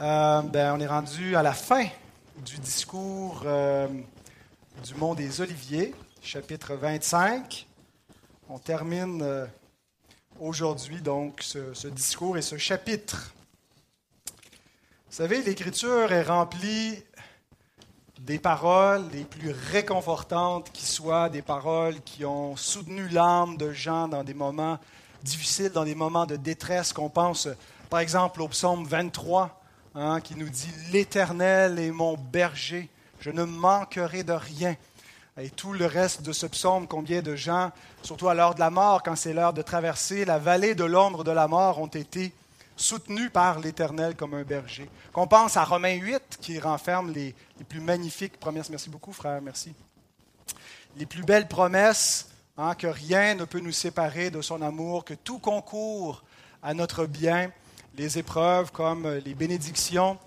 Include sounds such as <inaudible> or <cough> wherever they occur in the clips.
Euh, ben, on est rendu à la fin du discours euh, du Mont des Oliviers, chapitre 25. On termine euh, aujourd'hui donc ce, ce discours et ce chapitre. Vous savez, l'Écriture est remplie des paroles les plus réconfortantes qui soient, des paroles qui ont soutenu l'âme de gens dans des moments difficiles, dans des moments de détresse, qu'on pense par exemple au psaume 23, hein, qui nous dit L'Éternel est mon berger, je ne manquerai de rien. Et tout le reste de ce psaume, combien de gens, surtout à l'heure de la mort, quand c'est l'heure de traverser la vallée de l'ombre de la mort, ont été soutenus par l'Éternel comme un berger. Qu'on pense à Romains 8, qui renferme les, les plus magnifiques promesses. Merci beaucoup, frère, merci. Les plus belles promesses, hein, que rien ne peut nous séparer de son amour, que tout concourt à notre bien, les épreuves comme les bénédictions,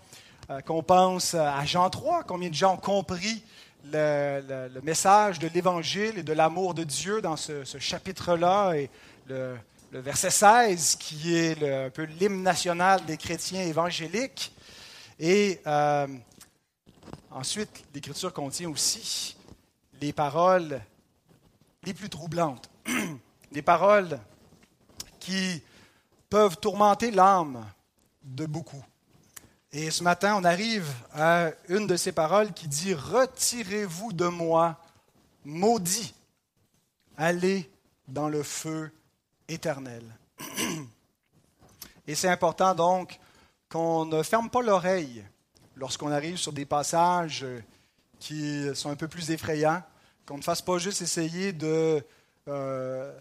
euh, qu'on pense à Jean 3, combien de gens ont compris le, message de l'Évangile et de l'amour de Dieu dans ce, chapitre-là, et le, verset 16, qui est un peu l'hymne national des chrétiens évangéliques. Et euh, ensuite, l'Écriture contient aussi les paroles les plus troublantes, <clears throat> les paroles qui peuvent tourmenter l'âme de beaucoup. Et ce matin, on arrive à une de ces paroles qui dit Retirez-vous de moi, maudit, allez dans le feu éternel. <clears throat> Et c'est important donc qu'on ne ferme pas l'oreille lorsqu'on arrive sur des passages qui sont un peu plus effrayants, qu'on ne fasse pas juste essayer de euh,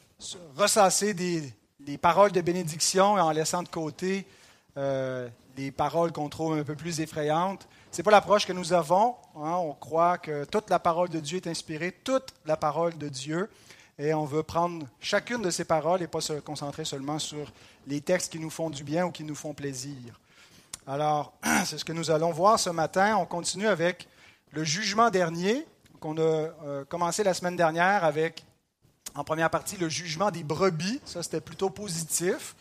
ressasser des, des paroles de bénédiction en laissant de côté euh, les paroles qu'on trouve un peu plus effrayantes. Ce n'est pas l'approche que nous avons. Hein. On croit que toute la parole de Dieu est inspirée, toute la parole de Dieu. Et on veut prendre chacune de ces paroles et pas se concentrer seulement sur les textes qui nous font du bien ou qui nous font plaisir. Alors, <clears throat> c'est ce que nous allons voir ce matin. On continue avec le jugement dernier qu'on a euh, commencé la semaine dernière avec en première partie, le jugement des brebis. Ça, c'était plutôt positif.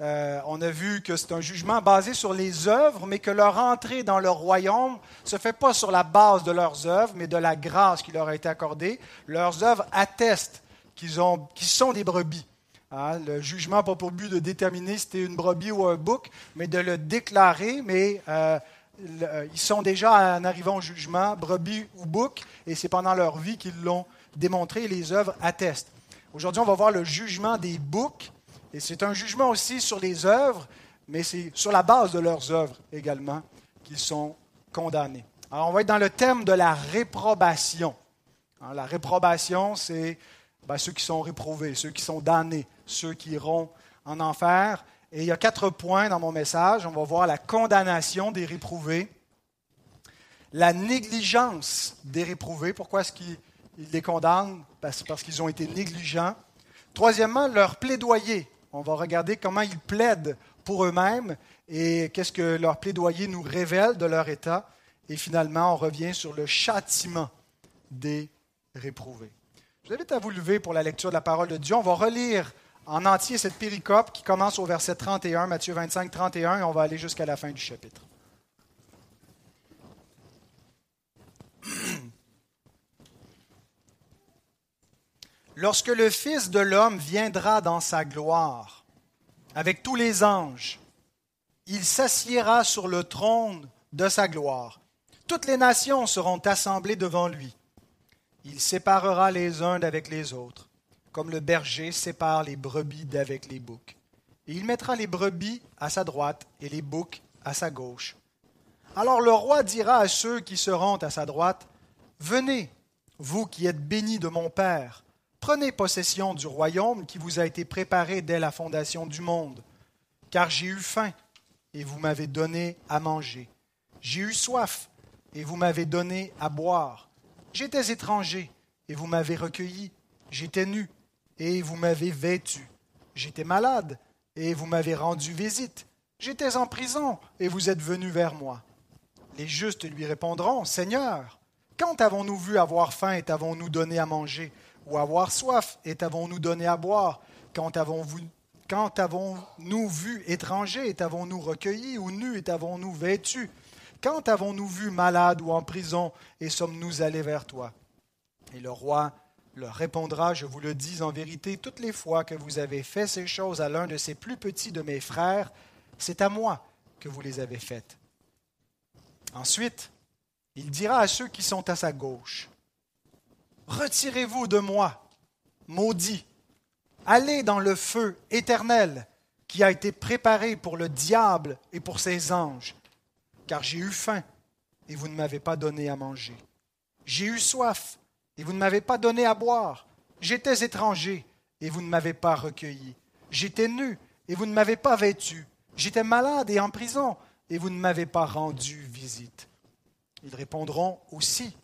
Euh, on a vu que c'est un jugement basé sur les œuvres, mais que leur entrée dans le royaume se fait pas sur la base de leurs œuvres, mais de la grâce qui leur a été accordée. Leurs œuvres attestent qu'ils ont, qu'ils sont des brebis. Hein, le jugement n'a pas pour but de déterminer si c'était une brebis ou un bouc, mais de le déclarer, mais euh, le, ils sont déjà, en arrivant au jugement, brebis ou bouc, et c'est pendant leur vie qu'ils l'ont démontré les œuvres attestent. Aujourd'hui, on va voir le jugement des boucs, et c'est un jugement aussi sur les œuvres, mais c'est sur la base de leurs œuvres également qu'ils sont condamnés. Alors, on va être dans le thème de la réprobation. Alors, la réprobation, c'est ben, ceux qui sont réprouvés, ceux qui sont damnés, ceux qui iront en enfer. Et il y a quatre points dans mon message. On va voir la condamnation des réprouvés, la négligence des réprouvés. Pourquoi est-ce qu'ils les condamnent? Parce, parce qu'ils ont été négligents. Troisièmement, leur plaidoyer. On va regarder comment ils plaident pour eux-mêmes et qu'est-ce que leur plaidoyer nous révèle de leur état. Et finalement, on revient sur le châtiment des réprouvés. Je vous invite à vous lever pour la lecture de la parole de Dieu. On va relire en entier cette péricope qui commence au verset 31, Matthieu 25, 31, et on va aller jusqu'à la fin du chapitre. Lorsque le Fils de l'homme viendra dans sa gloire, avec tous les anges, il s'assiera sur le trône de sa gloire. Toutes les nations seront assemblées devant lui. Il séparera les uns d'avec les autres, comme le berger sépare les brebis d'avec les boucs. Et il mettra les brebis à sa droite et les boucs à sa gauche. Alors le roi dira à ceux qui seront à sa droite, Venez, vous qui êtes bénis de mon Père, prenez possession du royaume qui vous a été préparé dès la fondation du monde. Car j'ai eu faim, et vous m'avez donné à manger. J'ai eu soif, et vous m'avez donné à boire. J'étais étranger, et vous m'avez recueilli. J'étais nu, et vous m'avez vêtu. J'étais malade, et vous m'avez rendu visite. J'étais en prison, et vous êtes venu vers moi. Les justes lui répondront, Seigneur, quand avons-nous vu avoir faim et t'avons-nous donné à manger, ou avoir soif et t'avons-nous donné à boire, quand avons-nous vu étranger et t'avons-nous recueilli, ou nu et t'avons-nous vêtu? Quand avons-nous vu malade ou en prison et sommes-nous allés vers toi? Et le roi leur répondra, je vous le dis en vérité, toutes les fois que vous avez fait ces choses à l'un de ces plus petits de mes frères, c'est à moi que vous les avez faites. Ensuite, il dira à ceux qui sont à sa gauche, Retirez-vous de moi, maudits, allez dans le feu éternel qui a été préparé pour le diable et pour ses anges, car j'ai eu faim et vous ne m'avez pas donné à manger. J'ai eu soif et vous ne m'avez pas donné à boire. J'étais étranger et vous ne m'avez pas recueilli. J'étais nu et vous ne m'avez pas vêtu. J'étais malade et en prison et vous ne m'avez pas rendu visite. Ils répondront aussi,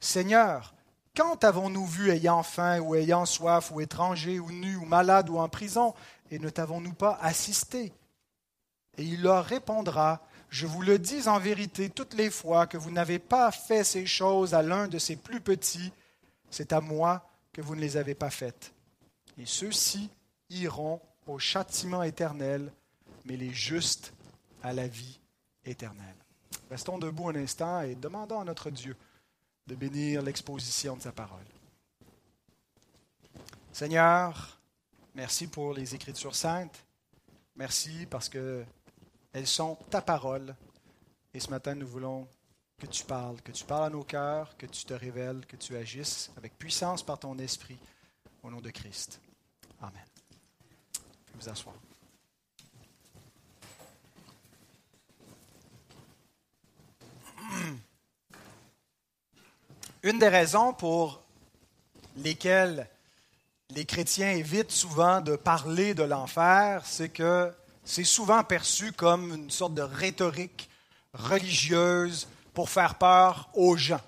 Seigneur, quand avons-nous vu ayant faim ou ayant soif ou étranger ou nu ou malade ou en prison et ne t'avons-nous pas assisté? Et il leur répondra, Je vous le dis en vérité toutes les fois que vous n'avez pas fait ces choses à l'un de ces plus petits, c'est à moi que vous ne les avez pas faites. Et ceux-ci iront au châtiment éternel, mais les justes à la vie éternelle. Restons debout un instant et demandons à notre Dieu de bénir l'exposition de sa parole. Seigneur, merci pour les Écritures saintes. Merci parce qu'elles sont ta parole. Et ce matin, nous voulons que tu parles, que tu parles à nos cœurs, que tu te révèles, que tu agisses avec puissance par ton esprit, au nom de Christ. Amen. Vous asseoir. <clears throat> Une des raisons pour lesquelles les chrétiens évitent souvent de parler de l'enfer, c'est que c'est souvent perçu comme une sorte de rhétorique religieuse pour faire peur aux gens.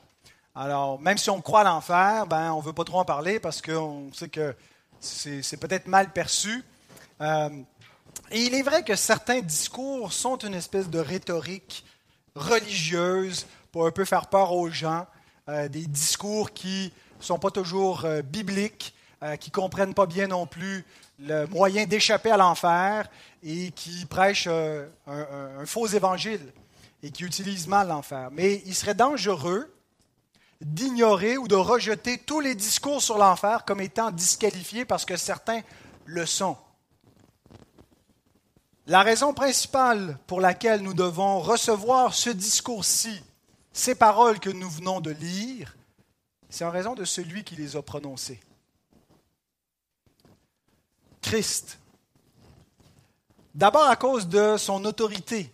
Alors, même si on croit à l'enfer, ben, on ne veut pas trop en parler parce qu'on sait que c'est peut-être mal perçu. Euh, et il est vrai que certains discours sont une espèce de rhétorique religieuse pour un peu faire peur aux gens. Euh, des discours qui ne sont pas toujours euh, bibliques, euh, qui ne comprennent pas bien non plus le moyen d'échapper à l'enfer et qui prêchent un, un, faux évangile et qui utilisent mal l'enfer. Mais il serait dangereux d'ignorer ou de rejeter tous les discours sur l'enfer comme étant disqualifiés parce que certains le sont. La raison principale pour laquelle nous devons recevoir ce discours-ci ces paroles que nous venons de lire, c'est en raison de celui qui les a prononcées. Christ. D'abord à cause de son autorité.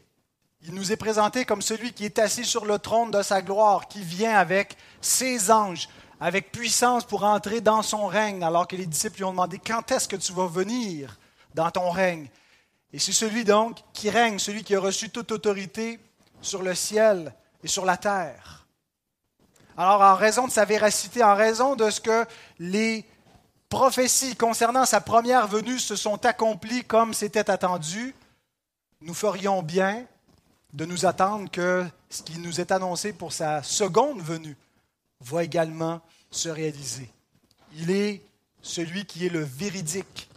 Il nous est présenté comme celui qui est assis sur le trône de sa gloire, qui vient avec ses anges, avec puissance pour entrer dans son règne, alors que les disciples lui ont demandé quand est-ce que tu vas venir dans ton règne? Et c'est celui donc qui règne, celui qui a reçu toute autorité sur le ciel et sur la terre. Alors, en raison de sa véracité, en raison de ce que les prophéties concernant sa première venue se sont accomplies comme c'était attendu, nous ferions bien de nous attendre que ce qui nous est annoncé pour sa seconde venue va également se réaliser. Il est celui qui est le véridique.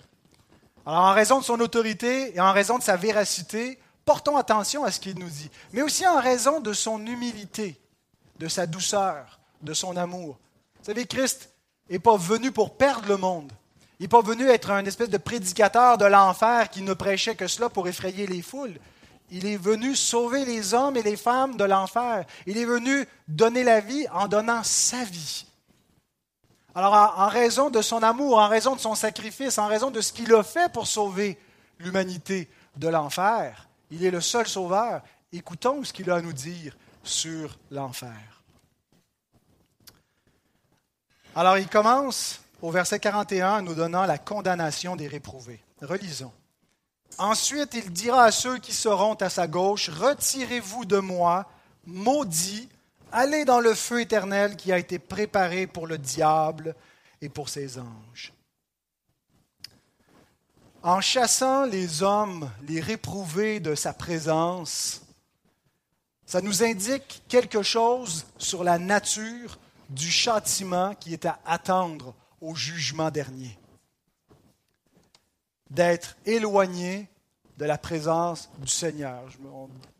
Alors, en raison de son autorité et en raison de sa véracité, portons attention à ce qu'il nous dit, mais aussi en raison de son humilité, de sa douceur, de son amour. Vous savez, Christ n'est pas venu pour perdre le monde. Il n'est pas venu être un espèce de prédicateur de l'enfer qui ne prêchait que cela pour effrayer les foules. Il est venu sauver les hommes et les femmes de l'enfer. Il est venu donner la vie en donnant sa vie. Alors, en raison de son amour, en raison de son sacrifice, en raison de ce qu'il a fait pour sauver l'humanité de l'enfer, il est le seul sauveur. Écoutons ce qu'il a à nous dire sur l'enfer. Alors il commence au verset 41 en nous donnant la condamnation des réprouvés. Relisons. Ensuite, il dira à ceux qui seront à sa gauche, Retirez-vous de moi, maudits, allez dans le feu éternel qui a été préparé pour le diable et pour ses anges en chassant les hommes, les réprouvés de sa présence, ça nous indique quelque chose sur la nature du châtiment qui est à attendre au jugement dernier. d'être éloigné de la présence du Seigneur.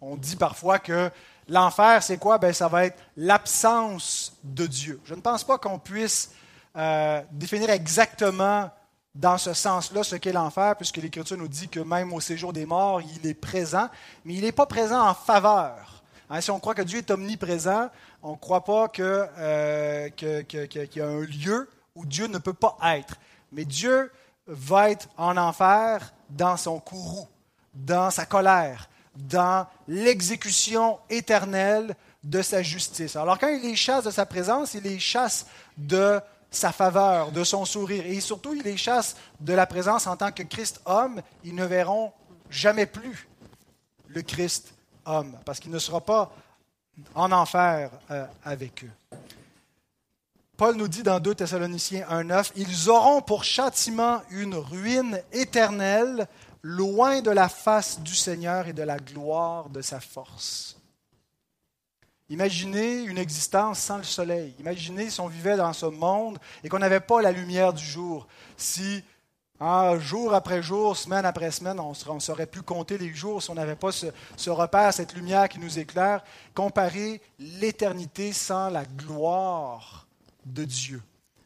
On, dit parfois que l'enfer, c'est quoi? Ben, Ça va être l'absence de Dieu. Je ne pense pas qu'on puisse euh, définir exactement dans ce sens-là ce qu'est l'enfer, puisque l'Écriture nous dit que même au séjour des morts, il est présent, mais il n'est pas présent en faveur. Hein, si on croit que Dieu est omniprésent, on ne croit pas euh, qu'il y a un lieu où Dieu ne peut pas être. Mais Dieu va être en enfer dans son courroux, dans sa colère, dans l'exécution éternelle de sa justice. Alors quand il les chasse de sa présence, il les chasse de sa faveur, de son sourire. Et surtout, il les chasse de la présence en tant que Christ homme. Ils ne verront jamais plus le Christ homme, parce qu'il ne sera pas en enfer euh, avec eux. Paul nous dit dans 2 Thessaloniciens 1.9, Ils auront pour châtiment une ruine éternelle, loin de la face du Seigneur et de la gloire de sa force. Imaginez une existence sans le soleil. Imaginez si on vivait dans ce monde et qu'on n'avait pas la lumière du jour. Si ah, jour après jour, semaine après semaine, on ne saurait plus compter les jours si on n'avait pas ce, ce, repère, cette lumière qui nous éclaire. Comparer l'éternité sans la gloire de Dieu.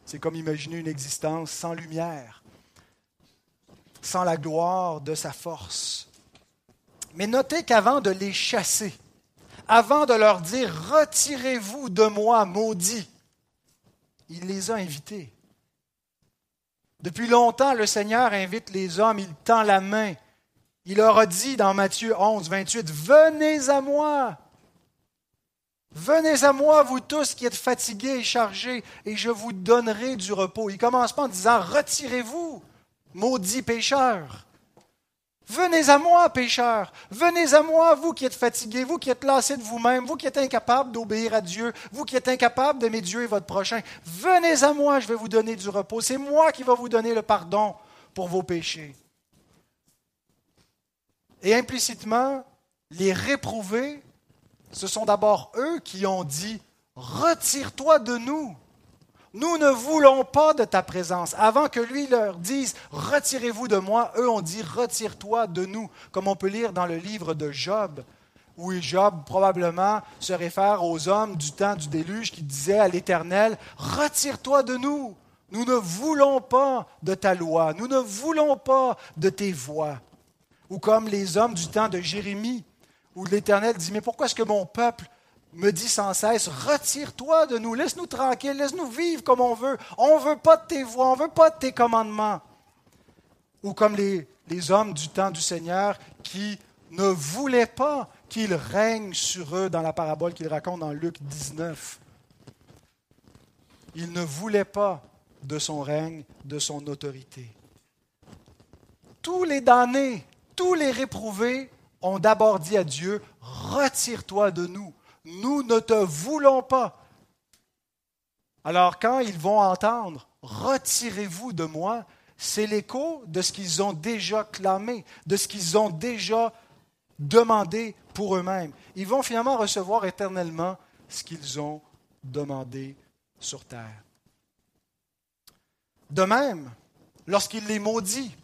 C'est comme imaginer une existence sans lumière, sans la gloire de sa force. Mais notez qu'avant de les chasser, avant de leur dire Retirez-vous de moi, maudit, il les a invités. Depuis longtemps, le Seigneur invite les hommes, il tend la main. Il leur a dit dans Matthieu 11, 28, Venez à moi. Venez à moi, vous tous qui êtes fatigués et chargés, et je vous donnerai du repos. Il commence pas en disant Retirez-vous, maudits pécheurs. Venez à moi, pécheurs. Venez à moi, vous qui êtes fatigués, vous qui êtes lassés de vous-même, vous qui êtes incapables d'obéir à Dieu, vous qui êtes incapables d'aimer Dieu et votre prochain. Venez à moi, je vais vous donner du repos. C'est moi qui vais vous donner le pardon pour vos péchés. Et implicitement, les réprouvés, ce sont d'abord eux qui ont dit, retire-toi de nous. Nous ne voulons pas de ta présence. Avant que lui leur dise Retirez-vous de moi, eux ont dit Retire-toi de nous, comme on peut lire dans le livre de Job, où Job probablement se réfère aux hommes du temps du déluge qui disaient à l'Éternel Retire-toi de nous. Nous ne voulons pas de ta loi, nous ne voulons pas de tes voix. Ou comme les hommes du temps de Jérémie, où l'Éternel dit Mais pourquoi est-ce que mon peuple me dit sans cesse, retire-toi de nous, laisse-nous tranquilles, laisse-nous vivre comme on veut. On ne veut pas de tes voix, on ne veut pas de tes commandements. Ou comme les, les hommes du temps du Seigneur qui ne voulaient pas qu'il règne sur eux dans la parabole qu'il raconte dans Luc 19. Ils ne voulaient pas de son règne, de son autorité. Tous les damnés, tous les réprouvés ont d'abord dit à Dieu, retire-toi de nous nous ne te voulons pas. Alors quand ils vont entendre, retirez-vous de moi, c'est l'écho de ce qu'ils ont déjà clamé, de ce qu'ils ont déjà demandé pour eux-mêmes. Ils vont finalement recevoir éternellement ce qu'ils ont demandé sur terre. De même, lorsqu'il les maudit,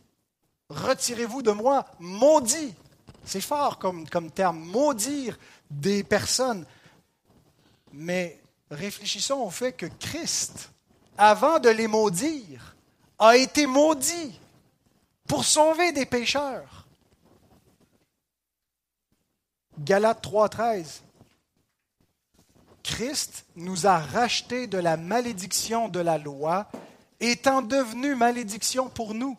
retirez-vous de moi, maudit. C'est fort comme, comme terme, maudire des personnes. Mais réfléchissons au fait que Christ, avant de les maudire, a été maudit pour sauver des pécheurs. Galates 3.13. Christ nous a rachetés de la malédiction de la loi, étant devenu malédiction pour nous.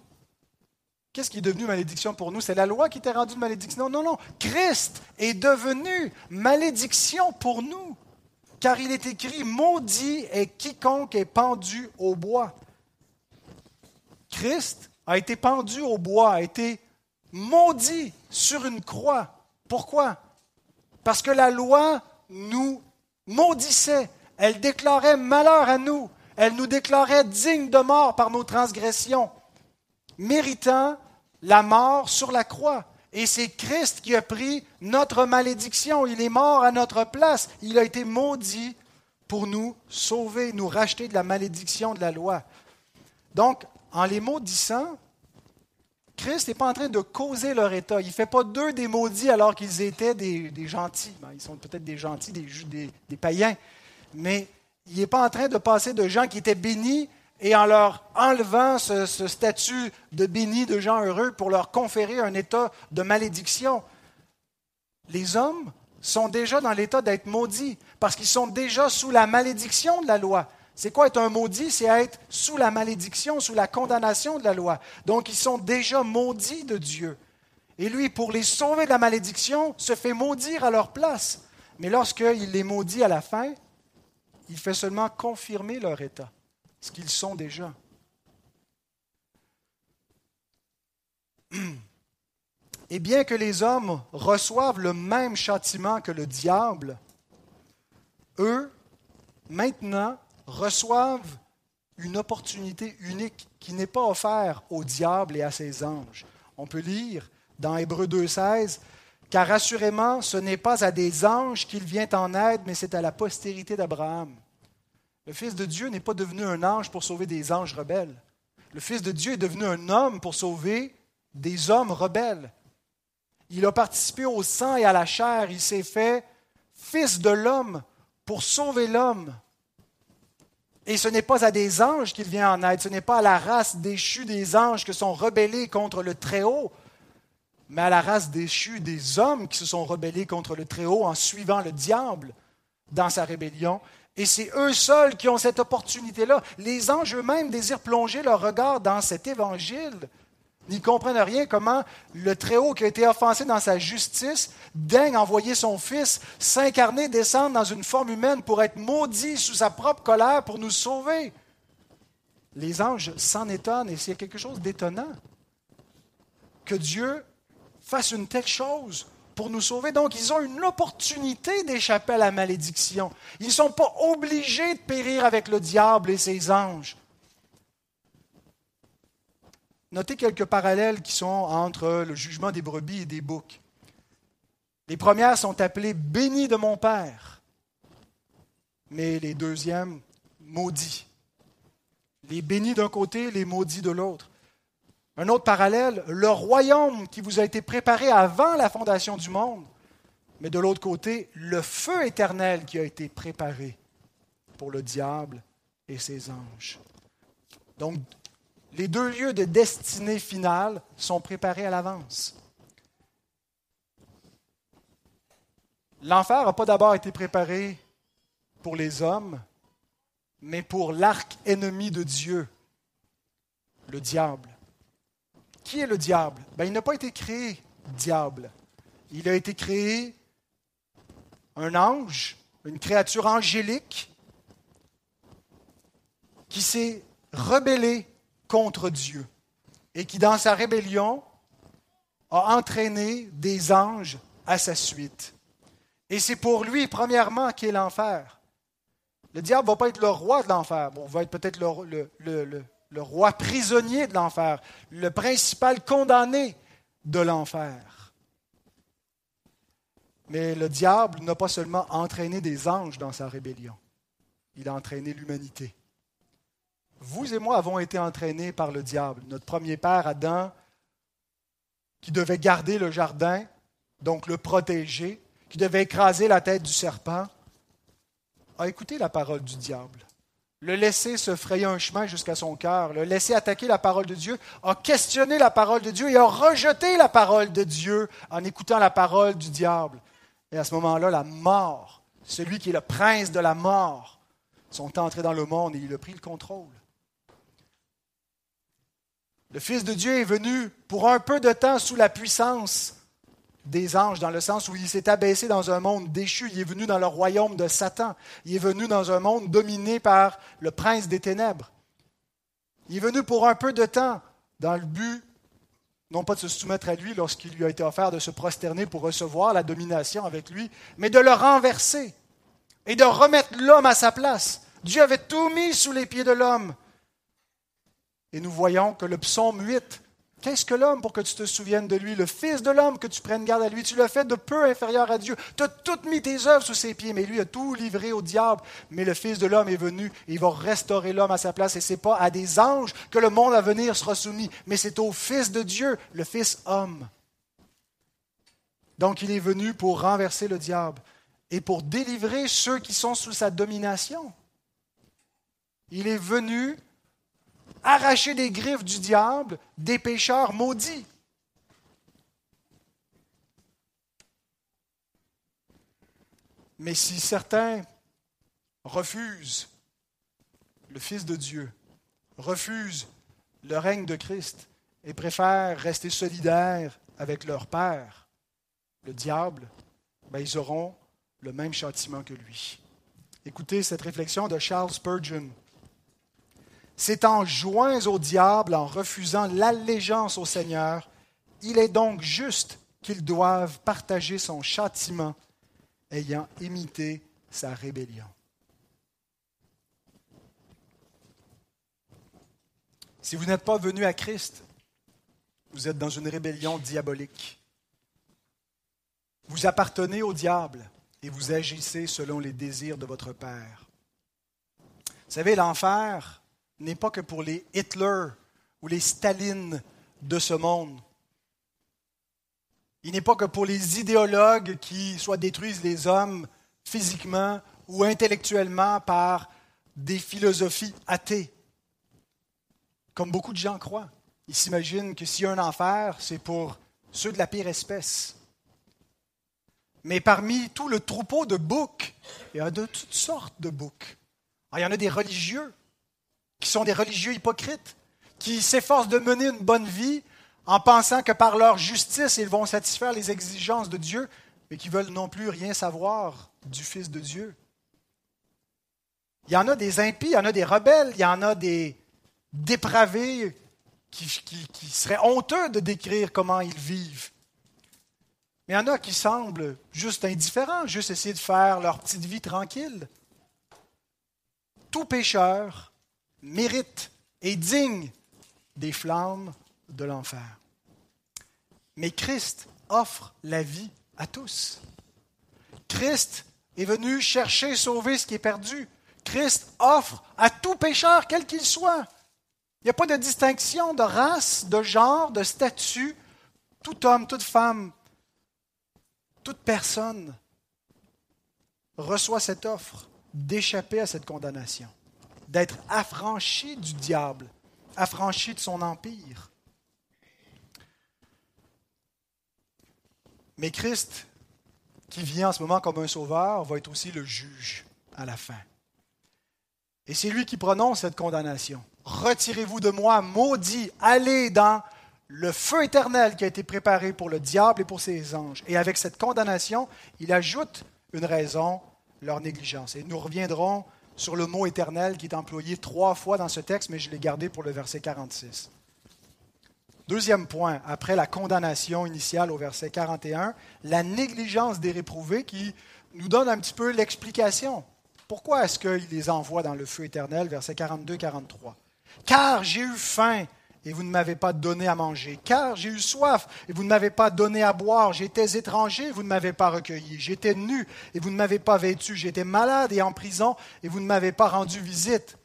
Qu'est-ce qui est devenu malédiction pour nous? C'est la loi qui était rendue malédiction Non, non, Christ est devenu malédiction pour nous. Car il est écrit, maudit est quiconque est pendu au bois. Christ a été pendu au bois, a été maudit sur une croix. Pourquoi? Parce que la loi nous maudissait. Elle déclarait malheur à nous. Elle nous déclarait dignes de mort par nos transgressions, méritant la mort sur la croix. Et c'est Christ qui a pris notre malédiction. Il est mort à notre place. Il a été maudit pour nous sauver, nous racheter de la malédiction de la loi. Donc, en les maudissant, Christ n'est pas en train de causer leur état. Il ne fait pas d'eux des maudits alors qu'ils étaient des, gentils. Ben, ils sont peut-être des gentils, des, des, païens. Mais il n'est pas en train de passer de gens qui étaient bénis et en leur enlevant ce, statut de bénis, de gens heureux, pour leur conférer un état de malédiction. Les hommes sont déjà dans l'état d'être maudits parce qu'ils sont déjà sous la malédiction de la loi. C'est quoi être un maudit? C'est être sous la malédiction, sous la condamnation de la loi. Donc ils sont déjà maudits de Dieu. Et lui, pour les sauver de la malédiction, se fait maudire à leur place. Mais lorsqu'il les maudit à la fin, il fait seulement confirmer leur état, ce qu'ils sont déjà. Et bien que les hommes reçoivent le même châtiment que le diable, eux, maintenant, reçoivent une opportunité unique qui n'est pas offerte au diable et à ses anges. On peut lire dans Hébreu 2.16, car assurément ce n'est pas à des anges qu'il vient en aide, mais c'est à la postérité d'Abraham. Le Fils de Dieu n'est pas devenu un ange pour sauver des anges rebelles. Le Fils de Dieu est devenu un homme pour sauver des hommes rebelles. Il a participé au sang et à la chair. Il s'est fait Fils de l'homme pour sauver l'homme. Et ce n'est pas à des anges qu'il vient en aide, ce n'est pas à la race déchue des anges qui sont rebellés contre le Très-Haut, mais à la race déchue des hommes qui se sont rebellés contre le Très-Haut en suivant le diable dans sa rébellion. Et c'est eux seuls qui ont cette opportunité-là. Les anges eux-mêmes désirent plonger leur regard dans cet évangile n'y comprennent rien comment le Très-Haut qui a été offensé dans sa justice daigne envoyer son Fils s'incarner, descendre dans une forme humaine pour être maudit sous sa propre colère pour nous sauver. Les anges s'en étonnent et c'est quelque chose d'étonnant que Dieu fasse une telle chose pour nous sauver. Donc, ils ont une opportunité d'échapper à la malédiction. Ils ne sont pas obligés de périr avec le diable et ses anges. Notez quelques parallèles qui sont entre le jugement des brebis et des boucs. Les premières sont appelées bénies de mon Père, mais les deuxièmes maudits. Les bénis d'un côté, les maudits de l'autre. Un autre parallèle, le royaume qui vous a été préparé avant la fondation du monde, mais de l'autre côté, le feu éternel qui a été préparé pour le diable et ses anges. Donc, les deux lieux de destinée finale sont préparés à l'avance. L'enfer n'a pas d'abord été préparé pour les hommes, mais pour l'arc ennemi de Dieu, le diable. Qui est le diable? Ben, Il n'a pas été créé diable. Il a été créé un ange, une créature angélique qui s'est rebellée contre Dieu et qui, dans sa rébellion, a entraîné des anges à sa suite. Et c'est pour lui, premièrement, qu'est l'enfer. Le diable ne va pas être le roi de l'enfer. Bon, il va être peut-être le, le, roi prisonnier de l'enfer, le principal condamné de l'enfer. Mais le diable n'a pas seulement entraîné des anges dans sa rébellion, il a entraîné l'humanité vous et moi avons été entraînés par le diable. Notre premier père, Adam, qui devait garder le jardin, donc le protéger, qui devait écraser la tête du serpent, a écouté la parole du diable, le laisser se frayer un chemin jusqu'à son cœur, le laisser attaquer la parole de Dieu, a questionné la parole de Dieu et a rejeté la parole de Dieu en écoutant la parole du diable. Et à ce moment-là, la mort, celui qui est le prince de la mort, sont entrés dans le monde et il a pris le contrôle. Le Fils de Dieu est venu pour un peu de temps sous la puissance des anges, dans le sens où il s'est abaissé dans un monde déchu. Il est venu dans le royaume de Satan. Il est venu dans un monde dominé par le prince des ténèbres. Il est venu pour un peu de temps dans le but, non pas de se soumettre à lui lorsqu'il lui a été offert de se prosterner pour recevoir la domination avec lui, mais de le renverser et de remettre l'homme à sa place. Dieu avait tout mis sous les pieds de l'homme et nous voyons que le psaume 8, Qu'est-ce que l'homme pour que tu te souviennes de lui? Le Fils de l'homme que tu prennes garde à lui. Tu l'as fait de peu inférieur à Dieu. Tu as toutes mis tes œuvres sous ses pieds, mais lui a tout livré au diable. Mais le Fils de l'homme est venu et il va restaurer l'homme à sa place. Et ce n'est pas à des anges que le monde à venir sera soumis, mais c'est au Fils de Dieu, le Fils homme. Donc il est venu pour renverser le diable et pour délivrer ceux qui sont sous sa domination. Il est venu arracher des griffes du diable des pécheurs maudits. Mais si certains refusent le Fils de Dieu, refusent le règne de Christ et préfèrent rester solidaires avec leur Père, le diable, ben ils auront le même châtiment que lui. Écoutez cette réflexion de Charles Spurgeon s'étant joints au diable en refusant l'allégeance au Seigneur, il est donc juste qu'ils doivent partager son châtiment, ayant imité sa rébellion. Si vous n'êtes pas venu à Christ, vous êtes dans une rébellion diabolique. Vous appartenez au diable et vous agissez selon les désirs de votre Père. Vous savez, l'enfer, n'est pas que pour les Hitler ou les Staline de ce monde. Il n'est pas que pour les idéologues qui soit détruisent les hommes physiquement ou intellectuellement par des philosophies athées, comme beaucoup de gens croient. Ils s'imaginent que s'il y a un enfer, c'est pour ceux de la pire espèce. Mais parmi tout le troupeau de boucs, il y a de toutes sortes de boucs. il y en a des religieux, qui sont des religieux hypocrites, qui s'efforcent de mener une bonne vie en pensant que par leur justice, ils vont satisfaire les exigences de Dieu, mais qui veulent non plus rien savoir du Fils de Dieu. Il y en a des impies, il y en a des rebelles, il y en a des dépravés qui, qui seraient honteux de décrire comment ils vivent. Mais il y en a qui semblent juste indifférents, juste essayer de faire leur petite vie tranquille. Tout pécheur mérite et digne des flammes de l'enfer. Mais Christ offre la vie à tous. Christ est venu chercher sauver ce qui est perdu. Christ offre à tout pécheur, quel qu'il soit. Il n'y a pas de distinction de race, de genre, de statut. Tout homme, toute femme, toute personne reçoit cette offre d'échapper à cette condamnation d'être affranchi du diable, affranchi de son empire. Mais Christ, qui vient en ce moment comme un sauveur, va être aussi le juge à la fin. Et c'est lui qui prononce cette condamnation. Retirez-vous de moi, maudit, allez dans le feu éternel qui a été préparé pour le diable et pour ses anges. Et avec cette condamnation, il ajoute une raison, leur négligence. Et nous reviendrons sur le mot éternel qui est employé trois fois dans ce texte, mais je l'ai gardé pour le verset 46. Deuxième point, après la condamnation initiale au verset 41, la négligence des réprouvés qui nous donne un petit peu l'explication. Pourquoi est-ce qu'il les envoie dans le feu éternel, verset 42-43 Car j'ai eu faim et vous ne m'avez pas donné à manger. Car j'ai eu soif et vous ne m'avez pas donné à boire. J'étais étranger vous ne m'avez pas recueilli. J'étais nu et vous ne m'avez pas vêtu. J'étais malade et en prison et vous ne m'avez pas rendu visite.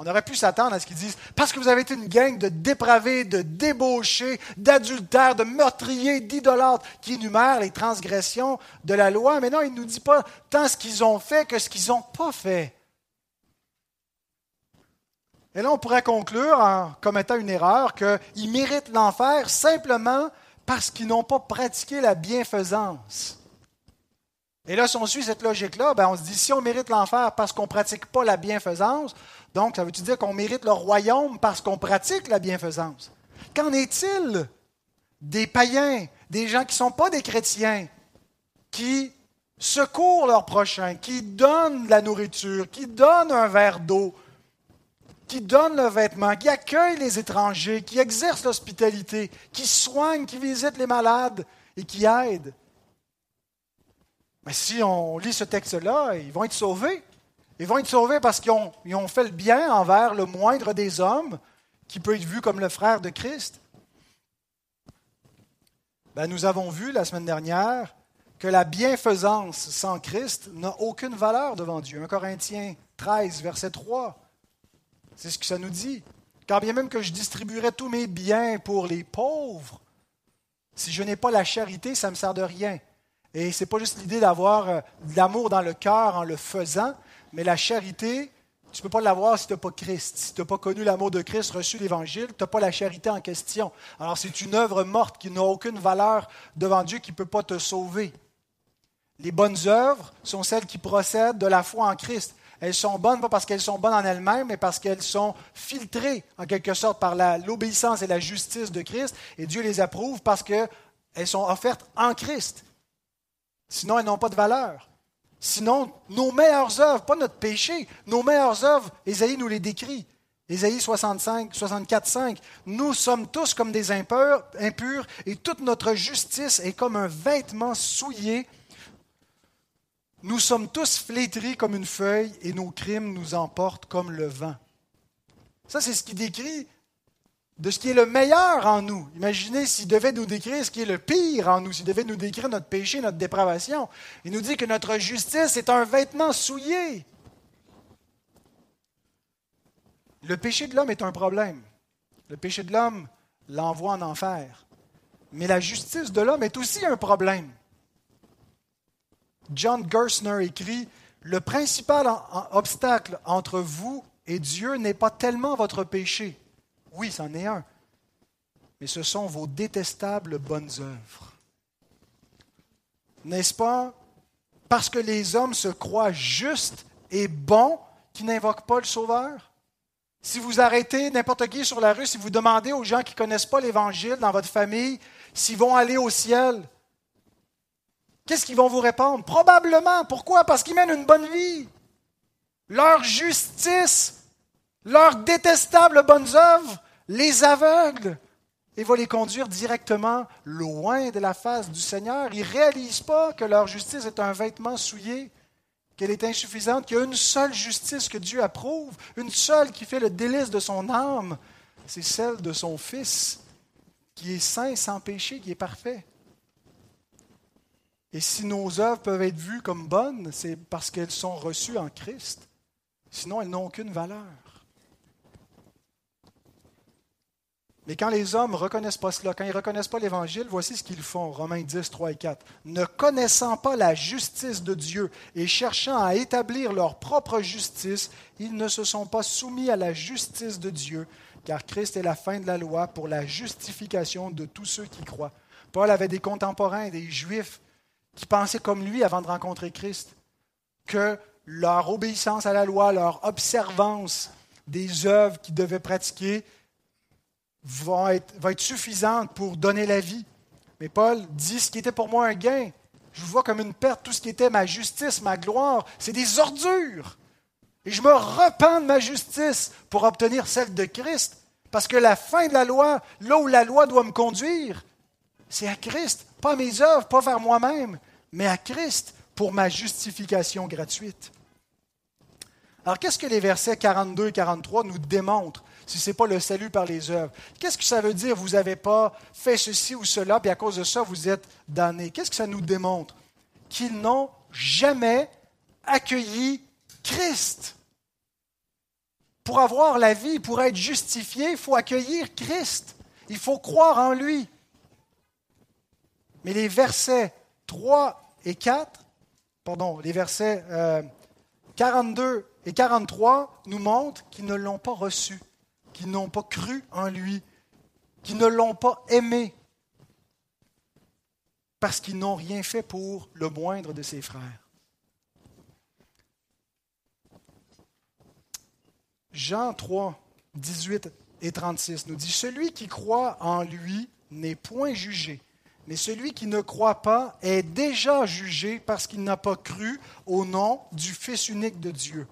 On aurait pu s'attendre à ce qu'ils disent parce que vous avez été une gang de dépravés, de débauchés, d'adultères, de meurtriers, d'idolâtres qui énumèrent les transgressions de la loi. Mais non, il ne nous dit pas tant ce qu'ils ont fait que ce qu'ils n'ont pas fait. Et là, on pourrait conclure en commettant une erreur qu'ils méritent l'enfer simplement parce qu'ils n'ont pas pratiqué la bienfaisance. Et là, si on suit cette logique-là, ben on se dit, si on mérite l'enfer parce qu'on ne pratique pas la bienfaisance, donc ça veut-tu dire qu'on mérite le royaume parce qu'on pratique la bienfaisance? Qu'en est-il des païens, des gens qui ne sont pas des chrétiens, qui secourent leurs prochains, qui donnent la nourriture, qui donnent un verre d'eau, qui donne le vêtement, qui accueille les étrangers, qui exerce l'hospitalité, qui soigne, qui visite les malades et qui aide. Mais si on lit ce texte-là, ils vont être sauvés. Ils vont être sauvés parce qu'ils ont, fait le bien envers le moindre des hommes, qui peut être vu comme le frère de Christ. ben, nous avons vu la semaine dernière que la bienfaisance sans Christ n'a aucune valeur devant Dieu. 1 Corinthiens 13, verset 3. C'est ce que ça nous dit. Car bien même que je distribuerais tous mes biens pour les pauvres, si je n'ai pas la charité, ça ne me sert de rien. Et ce n'est pas juste l'idée d'avoir euh, de l'amour dans le cœur en le faisant, mais la charité, tu ne peux pas l'avoir si tu n'as pas Christ. Si tu n'as pas connu l'amour de Christ, reçu l'Évangile, tu n'as pas la charité en question. Alors c'est une œuvre morte qui n'a aucune valeur devant Dieu, qui ne peut pas te sauver. Les bonnes œuvres sont celles qui procèdent de la foi en Christ. Elles sont bonnes pas parce qu'elles sont bonnes en elles-mêmes, mais parce qu'elles sont filtrées en quelque sorte par l'obéissance et la justice de Christ. Et Dieu les approuve parce qu'elles sont offertes en Christ. Sinon, elles n'ont pas de valeur. Sinon, nos meilleures œuvres, pas notre péché, nos meilleures œuvres, Ésaïe nous les décrit. Ésaïe 65, 64, 5. Nous sommes tous comme des impurs, impurs et toute notre justice est comme un vêtement souillé. Nous sommes tous flétris comme une feuille et nos crimes nous emportent comme le vent. Ça, c'est ce qui décrit de ce qui est le meilleur en nous. Imaginez s'il devait nous décrire ce qui est le pire en nous, s'il devait nous décrire notre péché, notre dépravation. Il nous dit que notre justice est un vêtement souillé. Le péché de l'homme est un problème. Le péché de l'homme l'envoie en enfer. Mais la justice de l'homme est aussi un problème. John Gersner écrit Le principal obstacle entre vous et Dieu n'est pas tellement votre péché, oui, c'en est un. Mais ce sont vos détestables bonnes œuvres. N'est-ce pas parce que les hommes se croient justes et bons qu'ils n'invoquent pas le Sauveur? Si vous arrêtez n'importe qui sur la rue, si vous demandez aux gens qui ne connaissent pas l'Évangile dans votre famille s'ils vont aller au ciel, qu'est-ce qu'ils vont vous répondre? Probablement. Pourquoi? Parce qu'ils mènent une bonne vie. Leur justice leurs détestables bonnes œuvres les aveugles et va les conduire directement loin de la face du Seigneur. Ils ne réalisent pas que leur justice est un vêtement souillé, qu'elle est insuffisante, qu'il y a une seule justice que Dieu approuve, une seule qui fait le délice de son âme, c'est celle de son Fils, qui est saint, sans péché, qui est parfait. Et si nos œuvres peuvent être vues comme bonnes, c'est parce qu'elles sont reçues en Christ. Sinon, elles n'ont aucune valeur. Mais quand les hommes ne reconnaissent pas cela, quand ils ne reconnaissent pas l'Évangile, voici ce qu'ils font. Romains 10, 3 et 4. Ne connaissant pas la justice de Dieu et cherchant à établir leur propre justice, ils ne se sont pas soumis à la justice de Dieu, car Christ est la fin de la loi pour la justification de tous ceux qui croient. Paul avait des contemporains, des juifs, qui pensaient comme lui avant de rencontrer Christ, que leur obéissance à la loi, leur observance des œuvres qu'ils devaient pratiquer, va être, suffisante pour donner la vie. Mais Paul dit ce qui était pour moi un gain. Je vois comme une perte tout ce qui était ma justice, ma gloire. C'est des ordures. Et je me repens de ma justice pour obtenir celle de Christ. Parce que la fin de la loi, là où la loi doit me conduire, c'est à Christ. Pas à mes œuvres, pas vers moi-même, mais à Christ pour ma justification gratuite. Alors qu'est-ce que les versets 42 et 43 nous démontrent si ce n'est pas le salut par les œuvres? Qu'est-ce que ça veut dire, vous n'avez pas fait ceci ou cela, puis à cause de ça, vous êtes damnés? Qu'est-ce que ça nous démontre? Qu'ils n'ont jamais accueilli Christ. Pour avoir la vie, pour être justifié, il faut accueillir Christ. Il faut croire en lui. Mais les versets 3 et 4, pardon, les versets 42 euh, et 43 nous montrent qu'ils ne l'ont pas reçu qui n'ont pas cru en lui, qui ne l'ont pas aimé, parce qu'ils n'ont rien fait pour le moindre de ses frères. Jean 3, 18 et 36 nous dit, Celui qui croit en lui n'est point jugé, mais celui qui ne croit pas est déjà jugé parce qu'il n'a pas cru au nom du Fils unique de Dieu.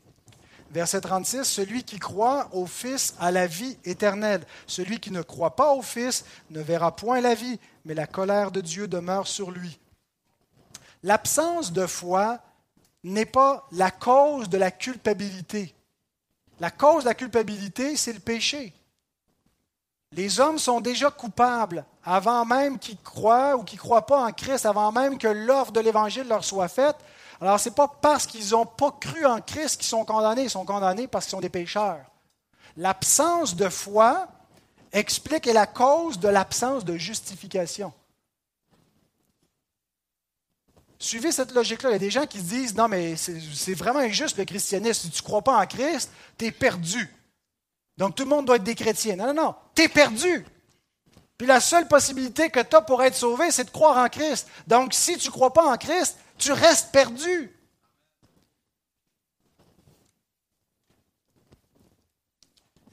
Verset 36, Celui qui croit au Fils a la vie éternelle. Celui qui ne croit pas au Fils ne verra point la vie, mais la colère de Dieu demeure sur lui. L'absence de foi n'est pas la cause de la culpabilité. La cause de la culpabilité, c'est le péché. Les hommes sont déjà coupables avant même qu'ils croient ou qu'ils ne croient pas en Christ, avant même que l'offre de l'Évangile leur soit faite. Alors, ce n'est pas parce qu'ils n'ont pas cru en Christ qu'ils sont condamnés, ils sont condamnés parce qu'ils sont des pécheurs. L'absence de foi explique et la cause de l'absence de justification. Suivez cette logique-là. Il y a des gens qui se disent Non, mais c'est vraiment injuste le christianisme. Si tu ne crois pas en Christ, tu es perdu. Donc tout le monde doit être des chrétiens. Non, non, non. Tu es perdu. Puis la seule possibilité que tu as pour être sauvé, c'est de croire en Christ. Donc si tu ne crois pas en Christ, tu restes perdu.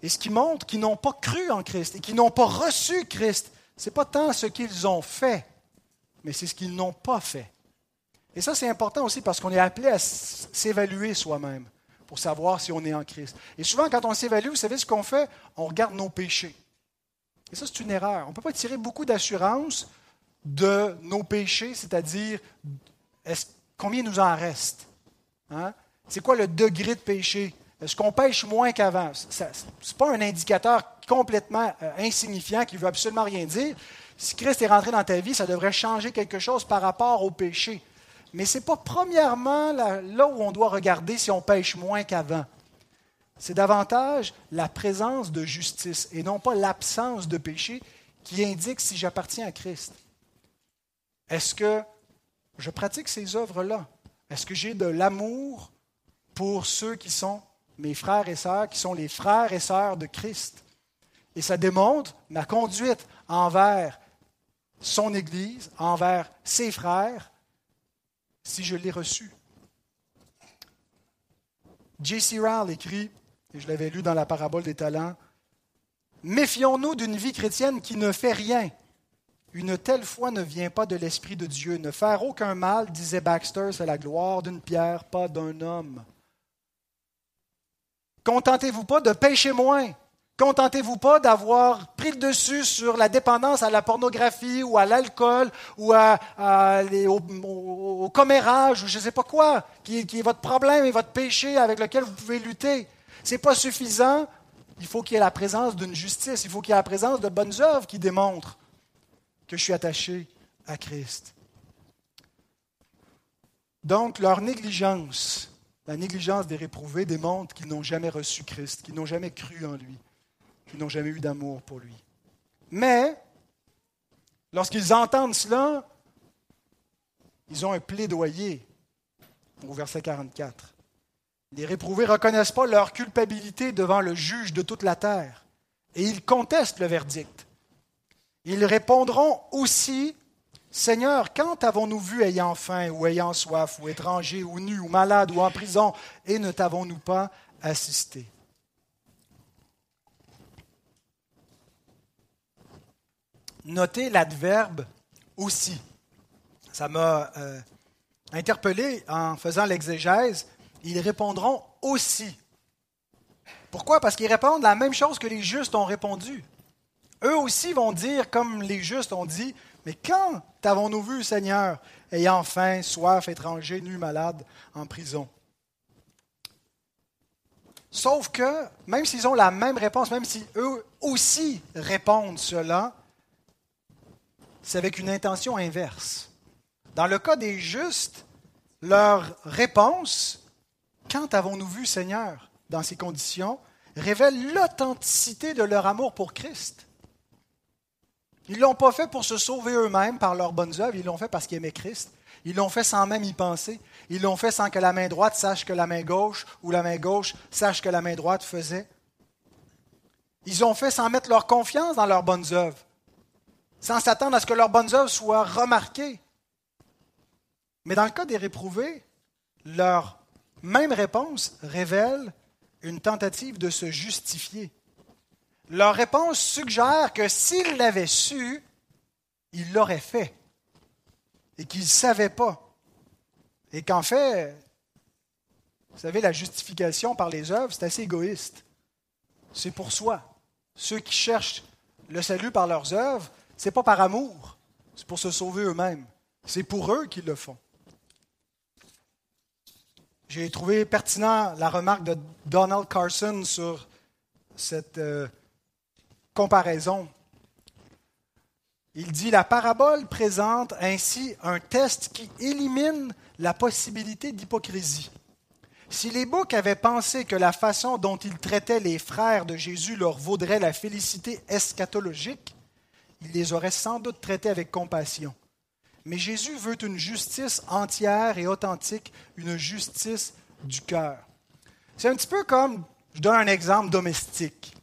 Et ce qui montre qu'ils n'ont pas cru en Christ et qu'ils n'ont pas reçu Christ, ce n'est pas tant ce qu'ils ont fait, mais c'est ce qu'ils n'ont pas fait. Et ça, c'est important aussi parce qu'on est appelé à s'évaluer soi-même pour savoir si on est en Christ. Et souvent, quand on s'évalue, vous savez ce qu'on fait? On regarde nos péchés. Et ça, c'est une erreur. On ne peut pas tirer beaucoup d'assurance de nos péchés, c'est-à-dire combien nous en reste? Hein? C'est quoi le degré de péché? Est-ce qu'on pêche moins qu'avant? Ce n'est pas un indicateur complètement euh, insignifiant qui ne veut absolument rien dire. Si Christ est rentré dans ta vie, ça devrait changer quelque chose par rapport au péché. Mais ce n'est pas premièrement là, où on doit regarder si on pêche moins qu'avant. C'est davantage la présence de justice et non pas l'absence de péché qui indique si j'appartiens à Christ. Est-ce que je pratique ces œuvres-là? Est-ce que j'ai de l'amour pour ceux qui sont mes frères et sœurs, qui sont les frères et sœurs de Christ? Et ça démontre ma conduite envers son Église, envers ses frères, si je l'ai reçu. J.C. Rowell écrit, et je l'avais lu dans la parabole des talents, Méfions-nous d'une vie chrétienne qui ne fait rien. Une telle foi ne vient pas de l'Esprit de Dieu. Ne faire aucun mal, disait Baxter, c'est la gloire d'une pierre, pas d'un homme. Contentez-vous pas de pécher moins. Contentez-vous pas d'avoir pris le dessus sur la dépendance à la pornographie ou à l'alcool ou au, commérage ou je ne sais pas quoi, qui, est votre problème et votre péché avec lequel vous pouvez lutter? Ce n'est pas suffisant. Il faut qu'il y ait la présence d'une justice. Il faut qu'il y ait la présence de bonnes œuvres qui démontrent que je suis attaché à Christ. Donc, leur négligence la négligence des réprouvés démontre qu'ils n'ont jamais reçu Christ, qu'ils n'ont jamais cru en lui, qu'ils n'ont jamais eu d'amour pour lui. Mais, lorsqu'ils entendent cela, ils ont un plaidoyer au verset 44. Les réprouvés ne reconnaissent pas leur culpabilité devant le juge de toute la terre et ils contestent le verdict. Ils répondront aussi Seigneur, quand avons-nous vu ayant faim ou ayant soif ou étranger ou nu ou malade ou en prison et ne t'avons-nous pas assisté? Notez l'adverbe aussi. Ça m'a euh, interpellé en faisant l'exégèse. Ils répondront aussi. Pourquoi? Parce qu'ils répondent la même chose que les justes ont répondu. Eux aussi vont dire, comme les justes ont dit, mais quand t'avons-nous vu, Seigneur, ayant faim, soif, étranger, nu, malade, en prison? Sauf que, même s'ils ont la même réponse, même si eux aussi répondent cela, c'est avec une intention inverse. Dans le cas des justes, leur réponse, quand avons-nous vu Seigneur dans ces conditions, révèle l'authenticité de leur amour pour Christ. Ils ne l'ont pas fait pour se sauver eux-mêmes par leurs bonnes œuvres, ils l'ont fait parce qu'ils aimaient Christ. Ils l'ont fait sans même y penser. Ils l'ont fait sans que la main droite sache que la main gauche ou la main gauche sache que la main droite faisait. Ils ont fait sans mettre leur confiance dans leurs bonnes œuvres, sans s'attendre à ce que leurs bonnes œuvres soient remarquées. Mais dans le cas des réprouvés, leur même réponse révèle une tentative de se justifier. Leur réponse suggère que s'ils l'avaient su, ils l'auraient fait et qu'ils ne savaient pas. Et qu'en fait, vous savez, la justification par les œuvres, c'est assez égoïste. C'est pour soi. Ceux qui cherchent le salut par leurs œuvres, ce n'est pas par amour, c'est pour se sauver eux-mêmes. C'est pour eux qu'ils le font. J'ai trouvé pertinent la remarque de Donald Carson sur cette, euh, comparaison. Il dit la parabole présente ainsi un test qui élimine la possibilité d'hypocrisie. Si les boucs avaient pensé que la façon dont ils traitaient les frères de Jésus leur vaudrait la félicité eschatologique, ils les auraient sans doute traités avec compassion. Mais Jésus veut une justice entière et authentique, une justice du cœur. C'est un petit peu comme, je donne un exemple domestique.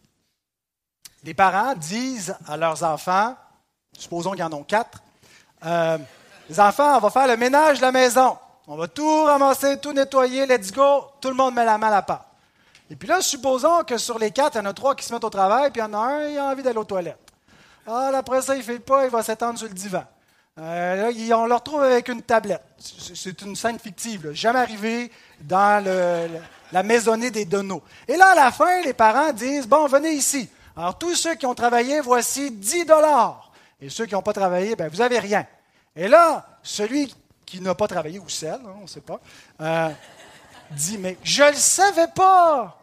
Les parents disent à leurs enfants, supposons qu'ils en ont quatre, euh, les enfants, on va faire le ménage de la maison. On va tout ramasser, tout nettoyer, let's go, tout le monde met la main à la part. Et puis là, supposons que sur les quatre, il y en a trois qui se mettent au travail, puis il y en a un, il a envie d'aller aux toilettes. Ah, après ça, il ne fait pas, il va s'étendre sur le divan. Euh, là, on le retrouve avec une tablette. C'est une scène fictive, jamais arrivé dans la maisonnée des Donos. Et là, à la fin, les parents disent, bon, venez ici. Alors, tous ceux qui ont travaillé, voici 10 dollars. Et ceux qui n'ont pas travaillé, ben, vous n'avez rien. Et là, celui qui n'a pas travaillé, ou celle, hein, on ne sait pas, euh, dit, mais je ne le savais pas.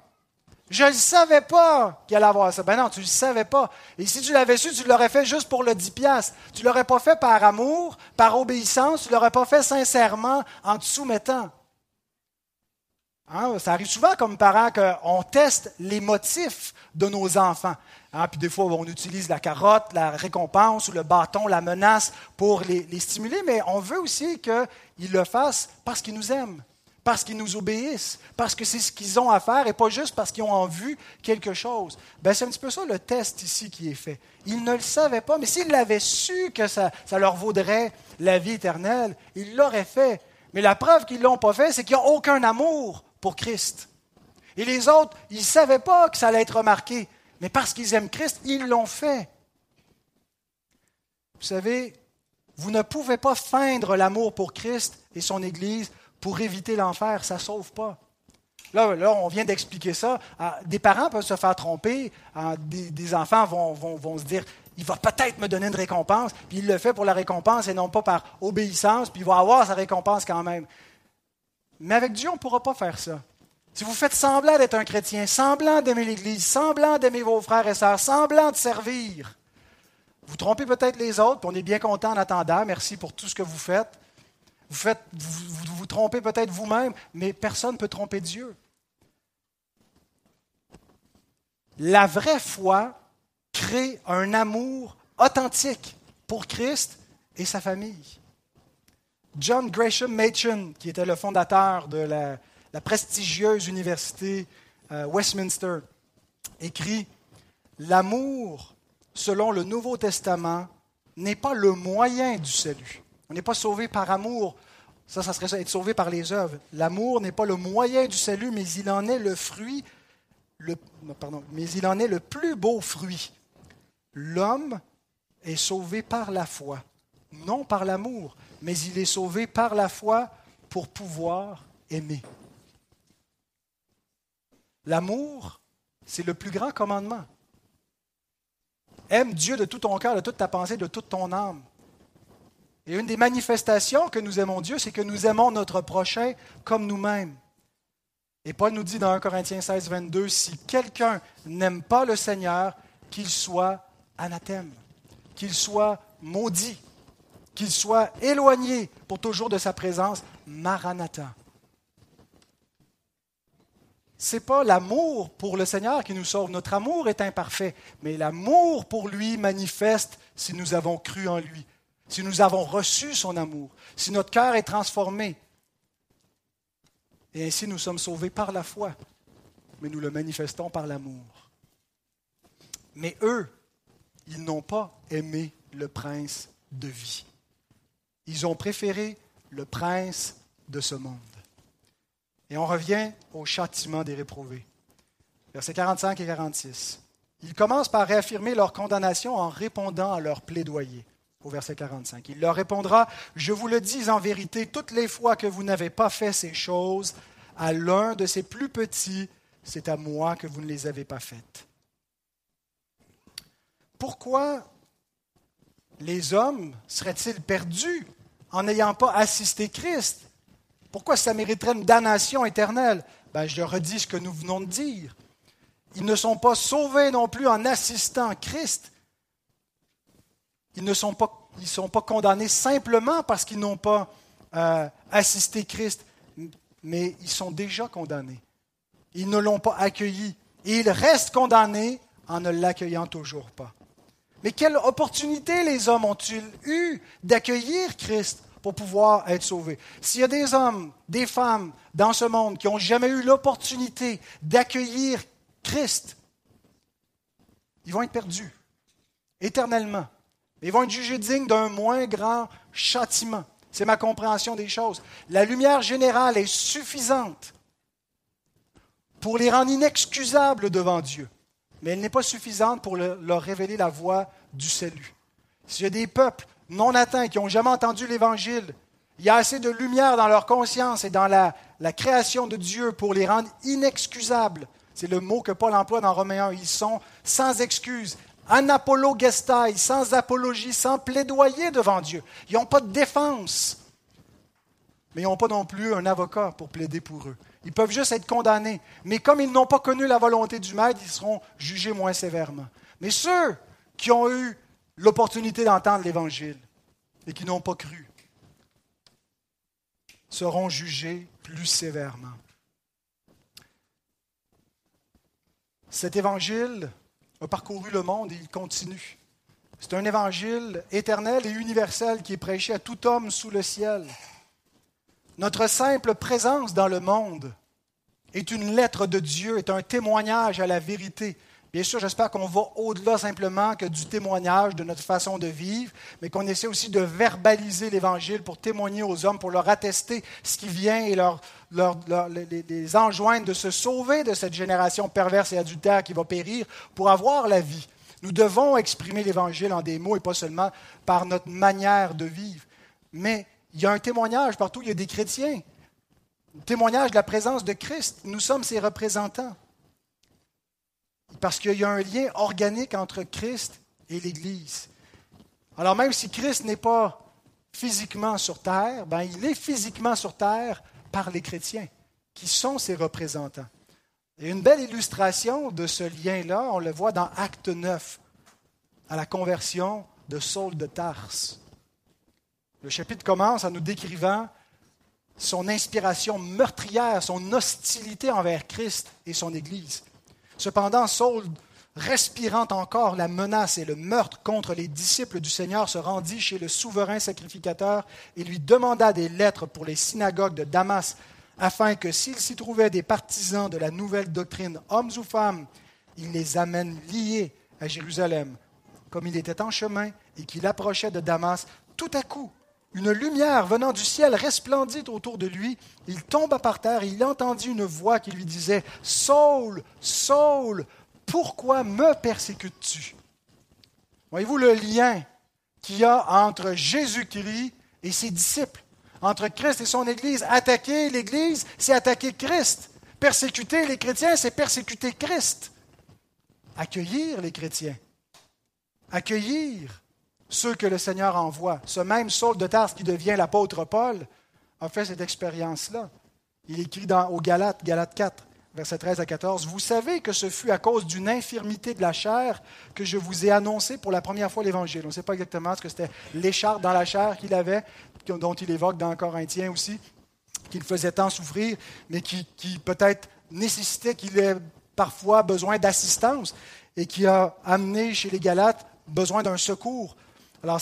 Je ne savais pas qu'il allait avoir ça. Ben non, tu ne le savais pas. Et si tu l'avais su, tu l'aurais fait juste pour le 10 piastres. Tu l'aurais pas fait par amour, par obéissance, tu l'aurais pas fait sincèrement en te soumettant. Hein, ça arrive souvent comme parents qu'on teste les motifs de nos enfants. Hein, puis des fois, on utilise la carotte, la récompense ou le bâton, la menace pour les stimuler, mais on veut aussi qu'ils le fassent parce qu'ils nous aiment parce qu'ils nous obéissent, parce que c'est ce qu'ils ont à faire et pas juste parce qu'ils ont en vue quelque chose. Ben, c'est un petit peu ça le test ici qui est fait. Ils ne le savaient pas, mais s'ils l'avaient su que ça, ça, leur vaudrait la vie éternelle, ils l'auraient fait. Mais la preuve qu'ils ne l'ont pas fait, c'est qu'ils n'ont aucun amour pour Christ. Et les autres, ils ne savaient pas que ça allait être remarqué, mais parce qu'ils aiment Christ, ils l'ont fait. Vous savez, vous ne pouvez pas feindre l'amour pour Christ et son Église pour éviter l'enfer, ça ne sauve pas. Là, là, on vient d'expliquer ça. Ah, des parents peuvent se faire tromper. Ah, des, enfants vont, vont, se dire, il va peut-être me donner une récompense, puis il le fait pour la récompense et non pas par obéissance, puis il va avoir sa récompense quand même. Mais avec Dieu, on ne pourra pas faire ça. Si vous faites semblant d'être un chrétien, semblant d'aimer l'Église, semblant d'aimer vos frères et sœurs, semblant de servir, vous trompez peut-être les autres, puis on est bien content en attendant. Merci pour tout ce que vous faites. Vous, faites, vous, vous, trompez peut-être vous-même, mais personne ne peut tromper Dieu. La vraie foi crée un amour authentique pour Christ et sa famille. John Gresham Machen, qui était le fondateur de la, prestigieuse université euh, Westminster, écrit L'amour, selon le Nouveau Testament, n'est pas le moyen du salut. On n'est pas sauvé par amour. Ça, ça serait ça, être sauvé par les œuvres. L'amour n'est pas le moyen du salut, mais il en est le fruit, pardon, mais il en est le plus beau fruit. L'homme est sauvé par la foi, non par l'amour, mais il est sauvé par la foi pour pouvoir aimer. L'amour, c'est le plus grand commandement. Aime Dieu de tout ton cœur, de toute ta pensée, de toute ton âme. Et une des manifestations que nous aimons Dieu, c'est que nous aimons notre prochain comme nous-mêmes. Et Paul nous dit dans 1 Corinthiens 16, 22, si quelqu'un n'aime pas le Seigneur, qu'il soit anathème, qu'il soit maudit, qu'il soit éloigné pour toujours de sa présence, maranatha. Ce n'est pas l'amour pour le Seigneur qui nous sauve. Notre amour est imparfait, mais l'amour pour lui manifeste si nous avons cru en lui si nous avons reçu son amour, si notre cœur est transformé. Et ainsi nous sommes sauvés par la foi, mais nous le manifestons par l'amour. Mais eux, ils n'ont pas aimé le prince de vie. Ils ont préféré le prince de ce monde. Et on revient au châtiment des réprouvés. Versets 45 et 46. Ils commencent par réaffirmer leur condamnation en répondant à leur plaidoyer au verset 45. Il leur répondra, Je vous le dis en vérité, toutes les fois que vous n'avez pas fait ces choses à l'un de ces plus petits, c'est à moi que vous ne les avez pas faites. Pourquoi les hommes seraient-ils perdus en n'ayant pas assisté Christ? Pourquoi ça mériterait une damnation éternelle? Ben, Je redis ce que nous venons de dire. ils ne sont pas sauvés non plus en assistant Christ. Ils ne sont pas, ils sont pas condamnés simplement parce qu'ils n'ont pas euh, assisté Christ, mais ils sont déjà condamnés. Ils ne l'ont pas accueilli. Et ils restent condamnés en ne l'accueillant toujours pas. Mais quelle opportunité les hommes ont-ils eu d'accueillir Christ pour pouvoir être sauvés? S'il y a des hommes, des femmes dans ce monde qui n'ont jamais eu l'opportunité d'accueillir Christ, ils vont être perdus éternellement. Ils vont être jugés dignes d'un moins grand châtiment. C'est ma compréhension des choses. La lumière générale est suffisante pour les rendre inexcusables devant Dieu, mais elle n'est pas suffisante pour leur révéler la voie du salut. S'il y a des peuples non atteints qui n'ont jamais entendu l'Évangile, il y a assez de lumière dans leur conscience et dans la, la création de Dieu pour les rendre inexcusables. C'est le mot que Paul emploie dans Romains 1. Ils sont sans excuse, anapologestai, sans apologie, sans plaidoyer devant Dieu. Ils n'ont pas de défense. Mais ils n'ont pas non plus un avocat pour plaider pour eux. Ils peuvent juste être condamnés. Mais comme ils n'ont pas connu la volonté du Maître, ils seront jugés moins sévèrement. Mais ceux qui ont eu l'opportunité d'entendre l'Évangile et qui n'ont pas cru seront jugés plus sévèrement. Cet Évangile a parcouru le monde et il continue. C'est un évangile éternel et universel qui est prêché à tout homme sous le ciel. Notre simple présence dans le monde est une lettre de Dieu, est un témoignage à la vérité. Bien sûr, j'espère qu'on va au-delà simplement que du témoignage de notre façon de vivre, mais qu'on essaie aussi de verbaliser l'Évangile pour témoigner aux hommes, pour leur attester ce qui vient et les, les enjoindre de se sauver de cette génération perverse et adultère qui va périr pour avoir la vie. Nous devons exprimer l'Évangile en des mots et pas seulement par notre manière de vivre. Mais il y a un témoignage partout, il y a des chrétiens. Un témoignage de la présence de Christ. Nous sommes ses représentants. Parce qu'il y a un lien organique entre Christ et l'Église. Alors même si Christ n'est pas physiquement sur terre, ben, il est physiquement sur terre par les chrétiens, qui sont ses représentants. Et une belle illustration de ce lien-là, on le voit dans Acte 9, à la conversion de Saul de Tarse. Le chapitre commence en nous décrivant son inspiration meurtrière, son hostilité envers Christ et son Église. Cependant, Saul, respirant encore la menace et le meurtre contre les disciples du Seigneur, se rendit chez le souverain sacrificateur et lui demanda des lettres pour les synagogues de Damas, afin que s'il s'y trouvait des partisans de la nouvelle doctrine, hommes ou femmes, il les amène liés à Jérusalem. Comme il était en chemin et qu'il approchait de Damas, tout à coup, une lumière venant du ciel resplendit autour de lui. Il tomba par terre et il entendit une voix qui lui disait Saul, Saul, pourquoi me persécutes-tu Voyez-vous le lien qu'il y a entre Jésus-Christ et ses disciples, entre Christ et son Église. Attaquer l'Église, c'est attaquer Christ. Persécuter les chrétiens, c'est persécuter Christ. Accueillir les chrétiens, accueillir ceux que le Seigneur envoie. Ce même Saul de Tarse qui devient l'apôtre Paul a fait cette expérience-là. Il écrit dans, au Galates, Galates 4, versets 13 à 14, Vous savez que ce fut à cause d'une infirmité de la chair que je vous ai annoncé pour la première fois l'Évangile. On ne sait pas exactement ce que c'était l'écharpe dans la chair qu'il avait, dont il évoque dans Corinthiens aussi, qu'il faisait tant souffrir, mais qui, qui peut-être nécessitait qu'il ait parfois besoin d'assistance et qui a amené chez les Galates besoin d'un secours alors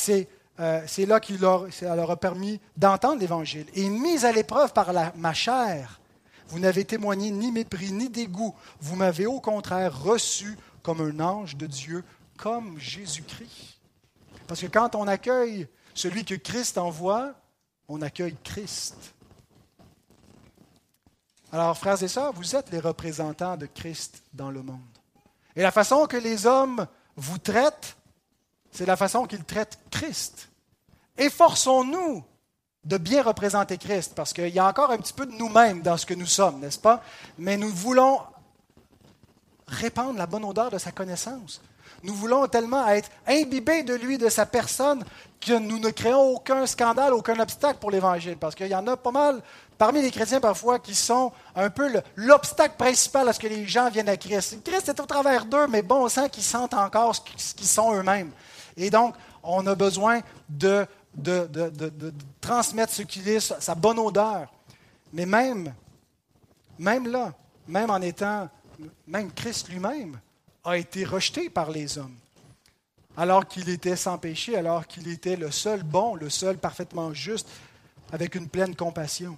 euh, c'est là qu'il leur, leur a permis d'entendre l'Évangile. Et mis à l'épreuve par ma chair, vous n'avez témoigné ni mépris ni dégoût. Vous m'avez au contraire reçu comme un ange de Dieu, comme Jésus-Christ. Parce que quand on accueille celui que Christ envoie, on accueille Christ. Alors, frères et sœurs, vous êtes les représentants de Christ dans le monde. Et la façon que les hommes vous traitent, c'est la façon qu'il traite Christ. Efforçons-nous de bien représenter Christ, parce qu'il y a encore un petit peu de nous-mêmes dans ce que nous sommes, n'est-ce pas? Mais nous voulons répandre la bonne odeur de sa connaissance. Nous voulons tellement être imbibés de lui, de sa personne, que nous ne créons aucun scandale, aucun obstacle pour l'Évangile, parce qu'il y en a pas mal parmi les chrétiens parfois qui sont un peu l'obstacle principal à ce que les gens viennent à Christ. Christ est au travers d'eux, mais bon, on sent qu'ils sentent encore ce qu'ils sont eux-mêmes. Et donc, on a besoin de, transmettre ce qu'il est, sa bonne odeur. Mais même, même là, même en étant, même Christ lui-même a été rejeté par les hommes alors qu'il était sans péché, alors qu'il était le seul bon, le seul parfaitement juste, avec une pleine compassion.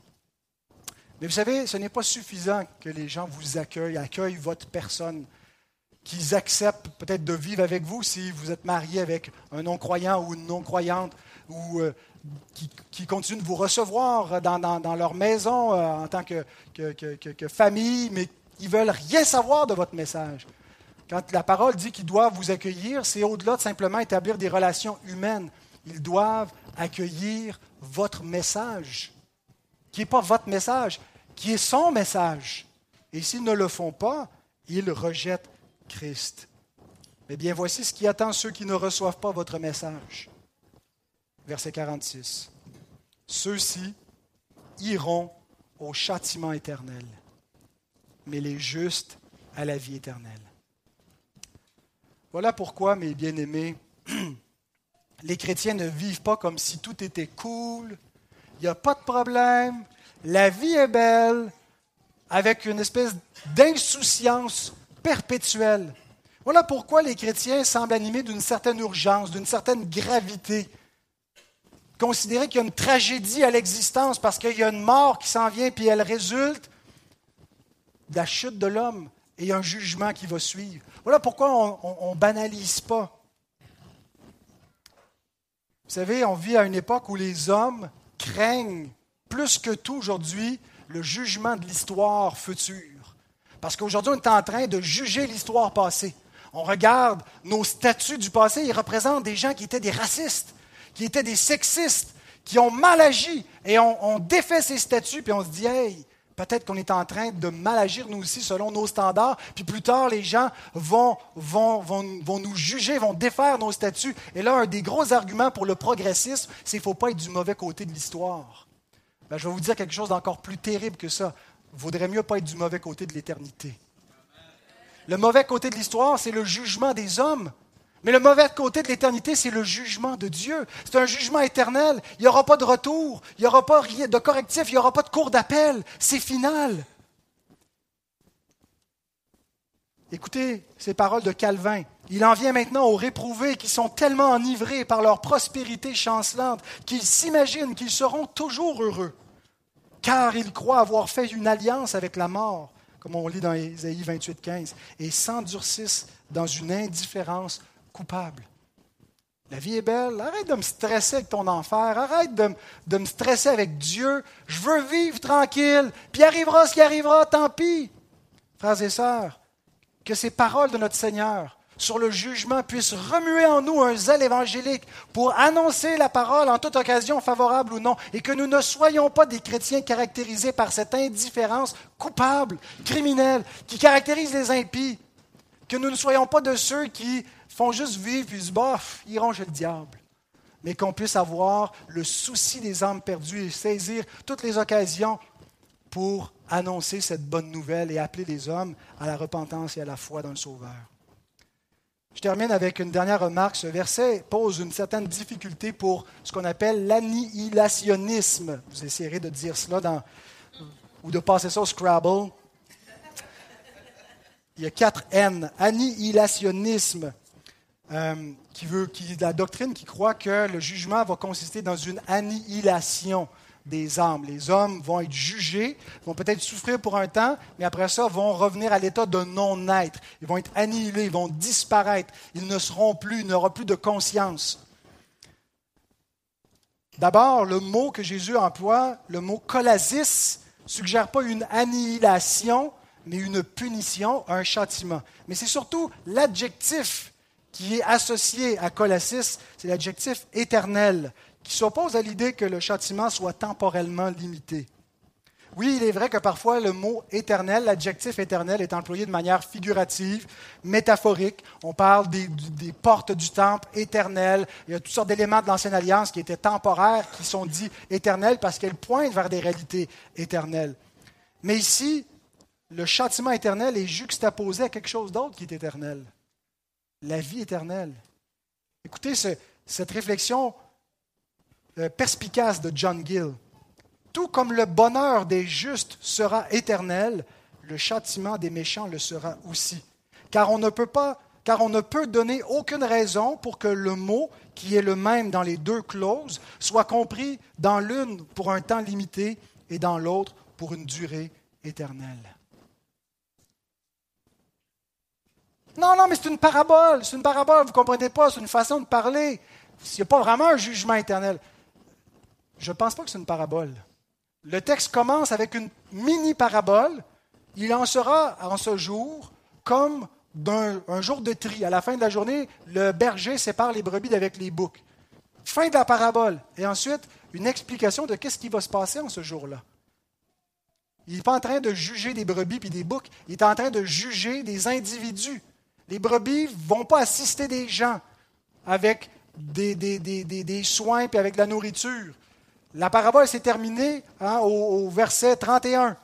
Mais vous savez, ce n'est pas suffisant que les gens vous accueillent, accueillent votre personne, qu'ils acceptent peut-être de vivre avec vous si vous êtes marié avec un non-croyant ou une non-croyante, ou euh, qui, continuent de vous recevoir dans, leur maison euh, en tant que, que, famille, mais ils veulent rien savoir de votre message. Quand la parole dit qu'ils doivent vous accueillir, c'est au-delà de simplement établir des relations humaines. Ils doivent accueillir votre message, qui n'est pas votre message, qui est son message. Et s'ils ne le font pas, ils rejettent Christ. Eh bien, voici ce qui attend ceux qui ne reçoivent pas votre message. Verset 46. Ceux-ci iront au châtiment éternel, mais les justes à la vie éternelle. Voilà pourquoi, mes bien-aimés, <clears throat> les chrétiens ne vivent pas comme si tout était cool, il n'y a pas de problème, la vie est belle, avec une espèce d'insouciance Voilà pourquoi les chrétiens semblent animés d'une certaine urgence, d'une certaine gravité. Considérer qu'il y a une tragédie à l'existence parce qu'il y a une mort qui s'en vient, puis elle résulte de la chute de l'homme et un jugement qui va suivre. Voilà pourquoi on ne banalise pas. Vous savez, on vit à une époque où les hommes craignent plus que tout aujourd'hui le jugement de l'histoire future. Parce qu'aujourd'hui, on est en train de juger l'histoire passée. On regarde nos statuts du passé, ils représentent des gens qui étaient des racistes, qui étaient des sexistes, qui ont mal agi. Et on, défait ces statuts, puis on se dit, hey, Peut-être qu'on est en train de mal agir nous aussi selon nos standards, puis plus tard, les gens vont, nous juger, vont défaire nos statuts. Et là, un des gros arguments pour le progressisme, c'est qu'il ne faut pas être du mauvais côté de l'histoire. Ben, je vais vous dire quelque chose d'encore plus terrible que ça. Vaudrait mieux pas être du mauvais côté de l'éternité. Le mauvais côté de l'histoire, c'est le jugement des hommes. Mais le mauvais côté de l'éternité, c'est le jugement de Dieu. C'est un jugement éternel. Il n'y aura pas de retour, il n'y aura pas de correctif, il n'y aura pas de cours d'appel. C'est final. Écoutez ces paroles de Calvin. Il en vient maintenant aux réprouvés qui sont tellement enivrés par leur prospérité chancelante qu'ils s'imaginent qu'ils seront toujours heureux, car ils croient avoir fait une alliance avec la mort, comme on lit dans Ésaïe 28, 15, et s'endurcissent dans une indifférence coupable. La vie est belle. Arrête de me stresser avec ton enfer. Arrête de, de, me stresser avec Dieu. Je veux vivre tranquille. Puis arrivera ce qui arrivera, tant pis. Frères et sœurs, que ces paroles de notre Seigneur sur le jugement puissent remuer en nous un zèle évangélique pour annoncer la parole en toute occasion, favorable ou non, et que nous ne soyons pas des chrétiens caractérisés par cette indifférence coupable, criminelle, qui caractérise les impies. Que nous ne soyons pas de ceux qui font juste vivre puis se bof, iront chez le diable. Mais qu'on puisse avoir le souci des âmes perdues et saisir toutes les occasions pour annoncer cette bonne nouvelle et appeler les hommes à la repentance et à la foi dans le Sauveur. Je termine avec une dernière remarque. Ce verset pose une certaine difficulté pour ce qu'on appelle l'annihilationnisme. Vous essayerez de dire cela ou de passer ça au Scrabble. Il y a quatre N. Annihilationnisme. Euh, qui veut, qui, la doctrine qui croit que le jugement va consister dans une annihilation des âmes. Les hommes vont être jugés, vont peut-être souffrir pour un temps, mais après ça vont revenir à l'état de non-être. Ils vont être annihilés, ils vont disparaître. Ils ne seront plus, il n'y aura plus de conscience. D'abord, le mot que Jésus emploie, le mot kolasis, suggère pas une annihilation, mais une punition, un châtiment. Mais c'est surtout l'adjectif qui est associé à Colossis, c'est l'adjectif éternel, qui s'oppose à l'idée que le châtiment soit temporellement limité. Oui, il est vrai que parfois le mot éternel, l'adjectif éternel, est employé de manière figurative, métaphorique. On parle des, portes du temple éternelles. Il y a toutes sortes d'éléments de l'Ancienne Alliance qui étaient temporaires, qui sont dits éternels parce qu'elles pointent vers des réalités éternelles. Mais ici, le châtiment éternel est juxtaposé à quelque chose d'autre qui est éternel. La vie éternelle. Écoutez cette réflexion perspicace de John Gill. Tout comme le bonheur des justes sera éternel, le châtiment des méchants le sera aussi. Car on ne peut pas, car on ne peut donner aucune raison pour que le mot, qui est le même dans les deux clauses, soit compris dans l'une pour un temps limité et dans l'autre pour une durée éternelle. Non, non, mais c'est une parabole, c'est une parabole, vous ne comprenez pas, c'est une façon de parler. Il n'y a pas vraiment un jugement éternel. Je ne pense pas que c'est une parabole. Le texte commence avec une mini-parabole. Il en sera en ce jour comme d'un un jour de tri. À la fin de la journée, le berger sépare les brebis d'avec les boucs. Fin de la parabole. Et ensuite, une explication de qu'est-ce qui va se passer en ce jour-là. Il n'est pas en train de juger des brebis puis des boucs. Il est en train de juger des individus. Les brebis ne vont pas assister des gens avec des, soins et avec de la nourriture. La parabole s'est terminée hein, au, verset 31.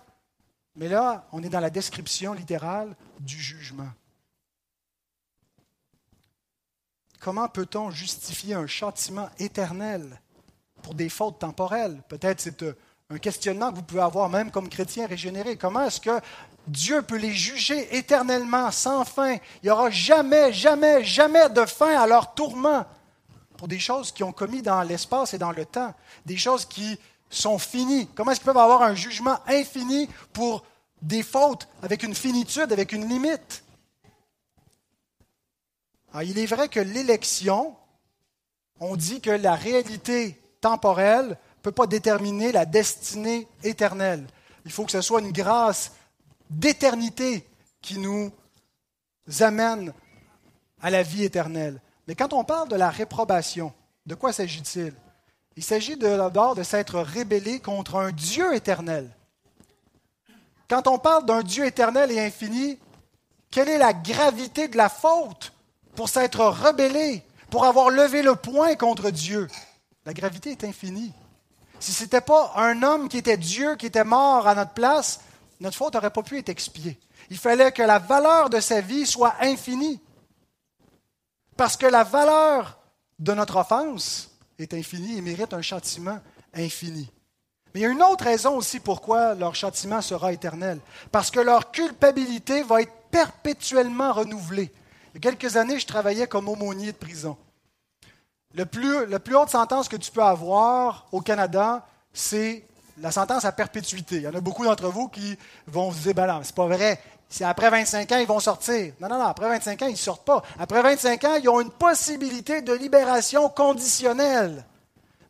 Mais là, on est dans la description littérale du jugement. Comment peut-on justifier un châtiment éternel pour des fautes temporelles? Peut-être c'est euh, un questionnement que vous pouvez avoir même comme chrétien régénéré. Comment est-ce que Dieu peut les juger éternellement, sans fin? Il n'y aura jamais, jamais, jamais de fin à leur tourment pour des choses qui ont commis dans l'espace et dans le temps, des choses qui sont finies. Comment est-ce qu'ils peuvent avoir un jugement infini pour des fautes avec une finitude, avec une limite? Alors, il est vrai que l'élection, on dit que la réalité temporelle ne peut pas déterminer la destinée éternelle. Il faut que ce soit une grâce d'éternité qui nous amène à la vie éternelle. Mais quand on parle de la réprobation, de quoi s'agit-il? Il s'agit d'abord de s'être rébellé contre un Dieu éternel. Quand on parle d'un Dieu éternel et infini, quelle est la gravité de la faute pour s'être rebellé, pour avoir levé le poing contre Dieu? La gravité est infinie. Si ce n'était pas un homme qui était Dieu, qui était mort à notre place, notre faute n'aurait pas pu être expiée. Il fallait que la valeur de sa vie soit infinie. Parce que la valeur de notre offense est infinie et mérite un châtiment infini. Mais il y a une autre raison aussi pourquoi leur châtiment sera éternel. Parce que leur culpabilité va être perpétuellement renouvelée. Il y a quelques années, je travaillais comme aumônier de prison. Le plus, la plus haute sentence que tu peux avoir au Canada, c'est la sentence à perpétuité. Il y en a beaucoup d'entre vous qui vont se dire, ben non, c'est pas vrai. C'est après 25 ans, ils vont sortir. Non, non, non, après 25 ans, ils ne sortent pas. Après 25 ans, ils ont une possibilité de libération conditionnelle.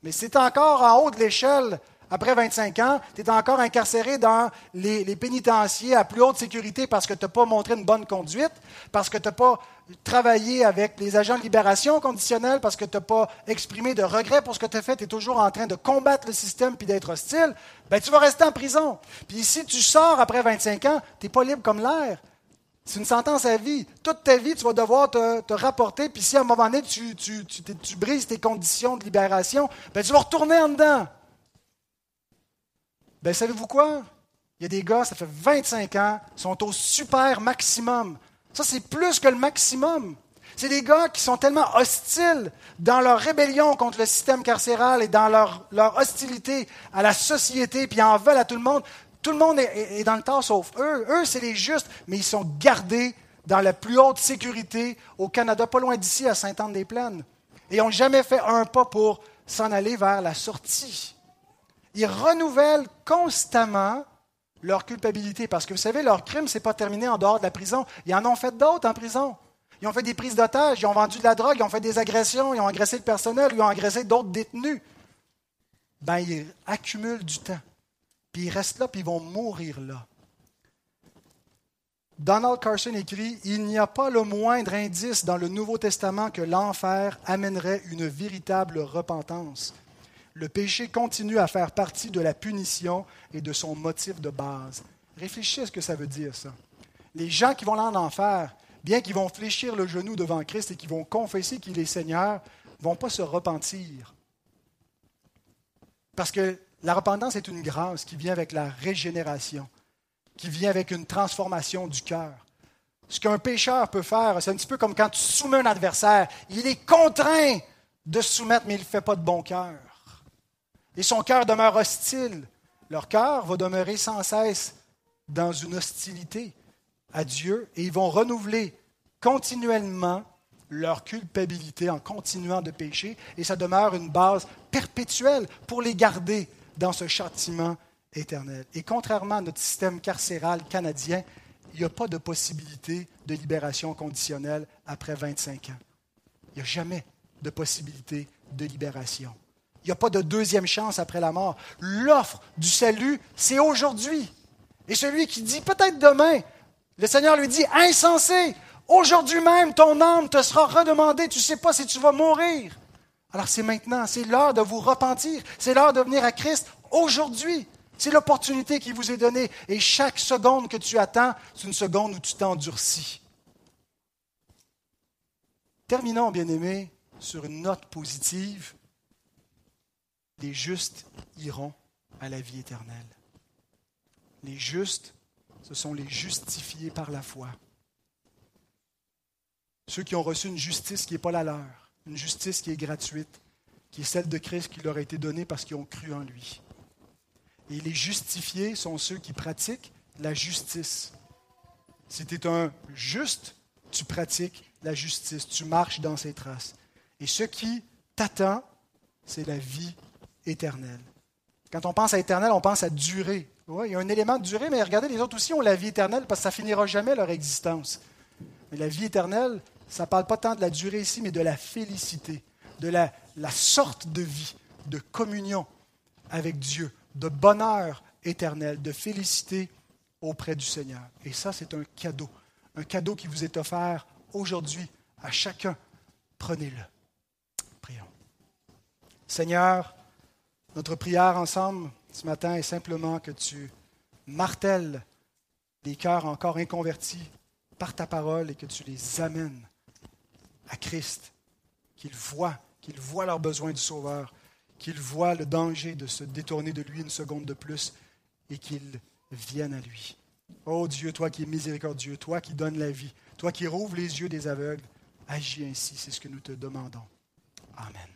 Mais c'est encore en haut de l'échelle. Après 25 ans, tu es encore incarcéré dans les, les pénitenciers à plus haute sécurité parce que tu n'as pas montré une bonne conduite, parce que tu n'as pas travailler avec les agents de libération conditionnelle parce que tu n'as pas exprimé de regret pour ce que tu as fait, tu es toujours en train de combattre le système puis d'être hostile, ben, tu vas rester en prison. Puis si tu sors après 25 ans, tu n'es pas libre comme l'air. C'est une sentence à vie. Toute ta vie, tu vas devoir te, rapporter, puis si à un moment donné, tu, tu, brises tes conditions de libération, ben, tu vas retourner en dedans. Ben, savez-vous quoi? Il y a des gars, ça fait 25 ans, sont au super maximum. Ça, c'est plus que le maximum. C'est des gars qui sont tellement hostiles dans leur rébellion contre le système carcéral et dans leur, hostilité à la société, puis en veulent à tout le monde. Tout le monde est, dans le temps sauf eux. Eux, c'est les justes, mais ils sont gardés dans la plus haute sécurité au Canada, pas loin d'ici, à Sainte-Anne-des-Plaines. Et ils n'ont jamais fait un pas pour s'en aller vers la sortie. Ils renouvellent constamment leur culpabilité. Parce que vous savez, leur crime, ce n'est pas terminé en dehors de la prison. Ils en ont fait d'autres en prison. Ils ont fait des prises d'otages, ils ont vendu de la drogue, ils ont fait des agressions, ils ont agressé le personnel, ils ont agressé d'autres détenus. Ben, ils accumulent du temps. Puis ils restent là, puis ils vont mourir là. Donald Carson écrit Il n'y a pas le moindre indice dans le Nouveau Testament que l'enfer amènerait une véritable repentance. Le péché continue à faire partie de la punition et de son motif de base. Réfléchissez à ce que ça veut dire, ça. Les gens qui vont aller en enfer, bien qu'ils vont fléchir le genou devant Christ et qui vont confesser qu'il est Seigneur, ne vont pas se repentir. Parce que la repentance est une grâce qui vient avec la régénération, qui vient avec une transformation du cœur. Ce qu'un pécheur peut faire, c'est un petit peu comme quand tu soumets un adversaire. Il est contraint de se soumettre, mais il ne fait pas de bon cœur. Et son cœur demeure hostile. Leur cœur va demeurer sans cesse dans une hostilité à Dieu et ils vont renouveler continuellement leur culpabilité en continuant de pécher et ça demeure une base perpétuelle pour les garder dans ce châtiment éternel. Et contrairement à notre système carcéral canadien, il n'y a pas de possibilité de libération conditionnelle après 25 ans. Il n'y a jamais de possibilité de libération. Il n'y a pas de deuxième chance après la mort. L'offre du salut, c'est aujourd'hui. Et celui qui dit peut-être demain, le Seigneur lui dit, insensé, aujourd'hui même ton âme te sera redemandée, tu ne sais pas si tu vas mourir. Alors c'est maintenant, c'est l'heure de vous repentir, c'est l'heure de venir à Christ aujourd'hui. C'est l'opportunité qui vous est donnée. Et chaque seconde que tu attends, c'est une seconde où tu t'endurcis. Terminons, bien-aimés, sur une note positive. Les justes iront à la vie éternelle. Les justes, ce sont les justifiés par la foi. Ceux qui ont reçu une justice qui n'est pas la leur, une justice qui est gratuite, qui est celle de Christ qui leur a été donnée parce qu'ils ont cru en lui. Et les justifiés sont ceux qui pratiquent la justice. Si tu es un juste, tu pratiques la justice, tu marches dans ses traces. Et ce qui t'attend, c'est la vie éternelle. Quand on pense à éternel, on pense à durée. Il y a un élément de durée, mais regardez, les autres aussi ont la vie éternelle parce que ça finira jamais leur existence. Mais la vie éternelle, ça ne parle pas tant de la durée ici, mais de la félicité, de la, la sorte de vie, de communion avec Dieu, de bonheur éternel, de félicité auprès du Seigneur. Et ça, c'est un cadeau, un cadeau qui vous est offert aujourd'hui à chacun. Prenez-le. Prions. Seigneur, notre prière ensemble ce matin est simplement que tu martèles des cœurs encore inconvertis par ta parole et que tu les amènes à Christ, qu'ils voient, qu'ils voient leurs besoins du Sauveur, qu'ils voient le danger de se détourner de lui une seconde de plus et qu'ils viennent à lui. Ô Dieu, toi qui es miséricordieux, toi qui donnes la vie, toi qui rouvres les yeux des aveugles, agis ainsi, c'est ce que nous te demandons. Amen.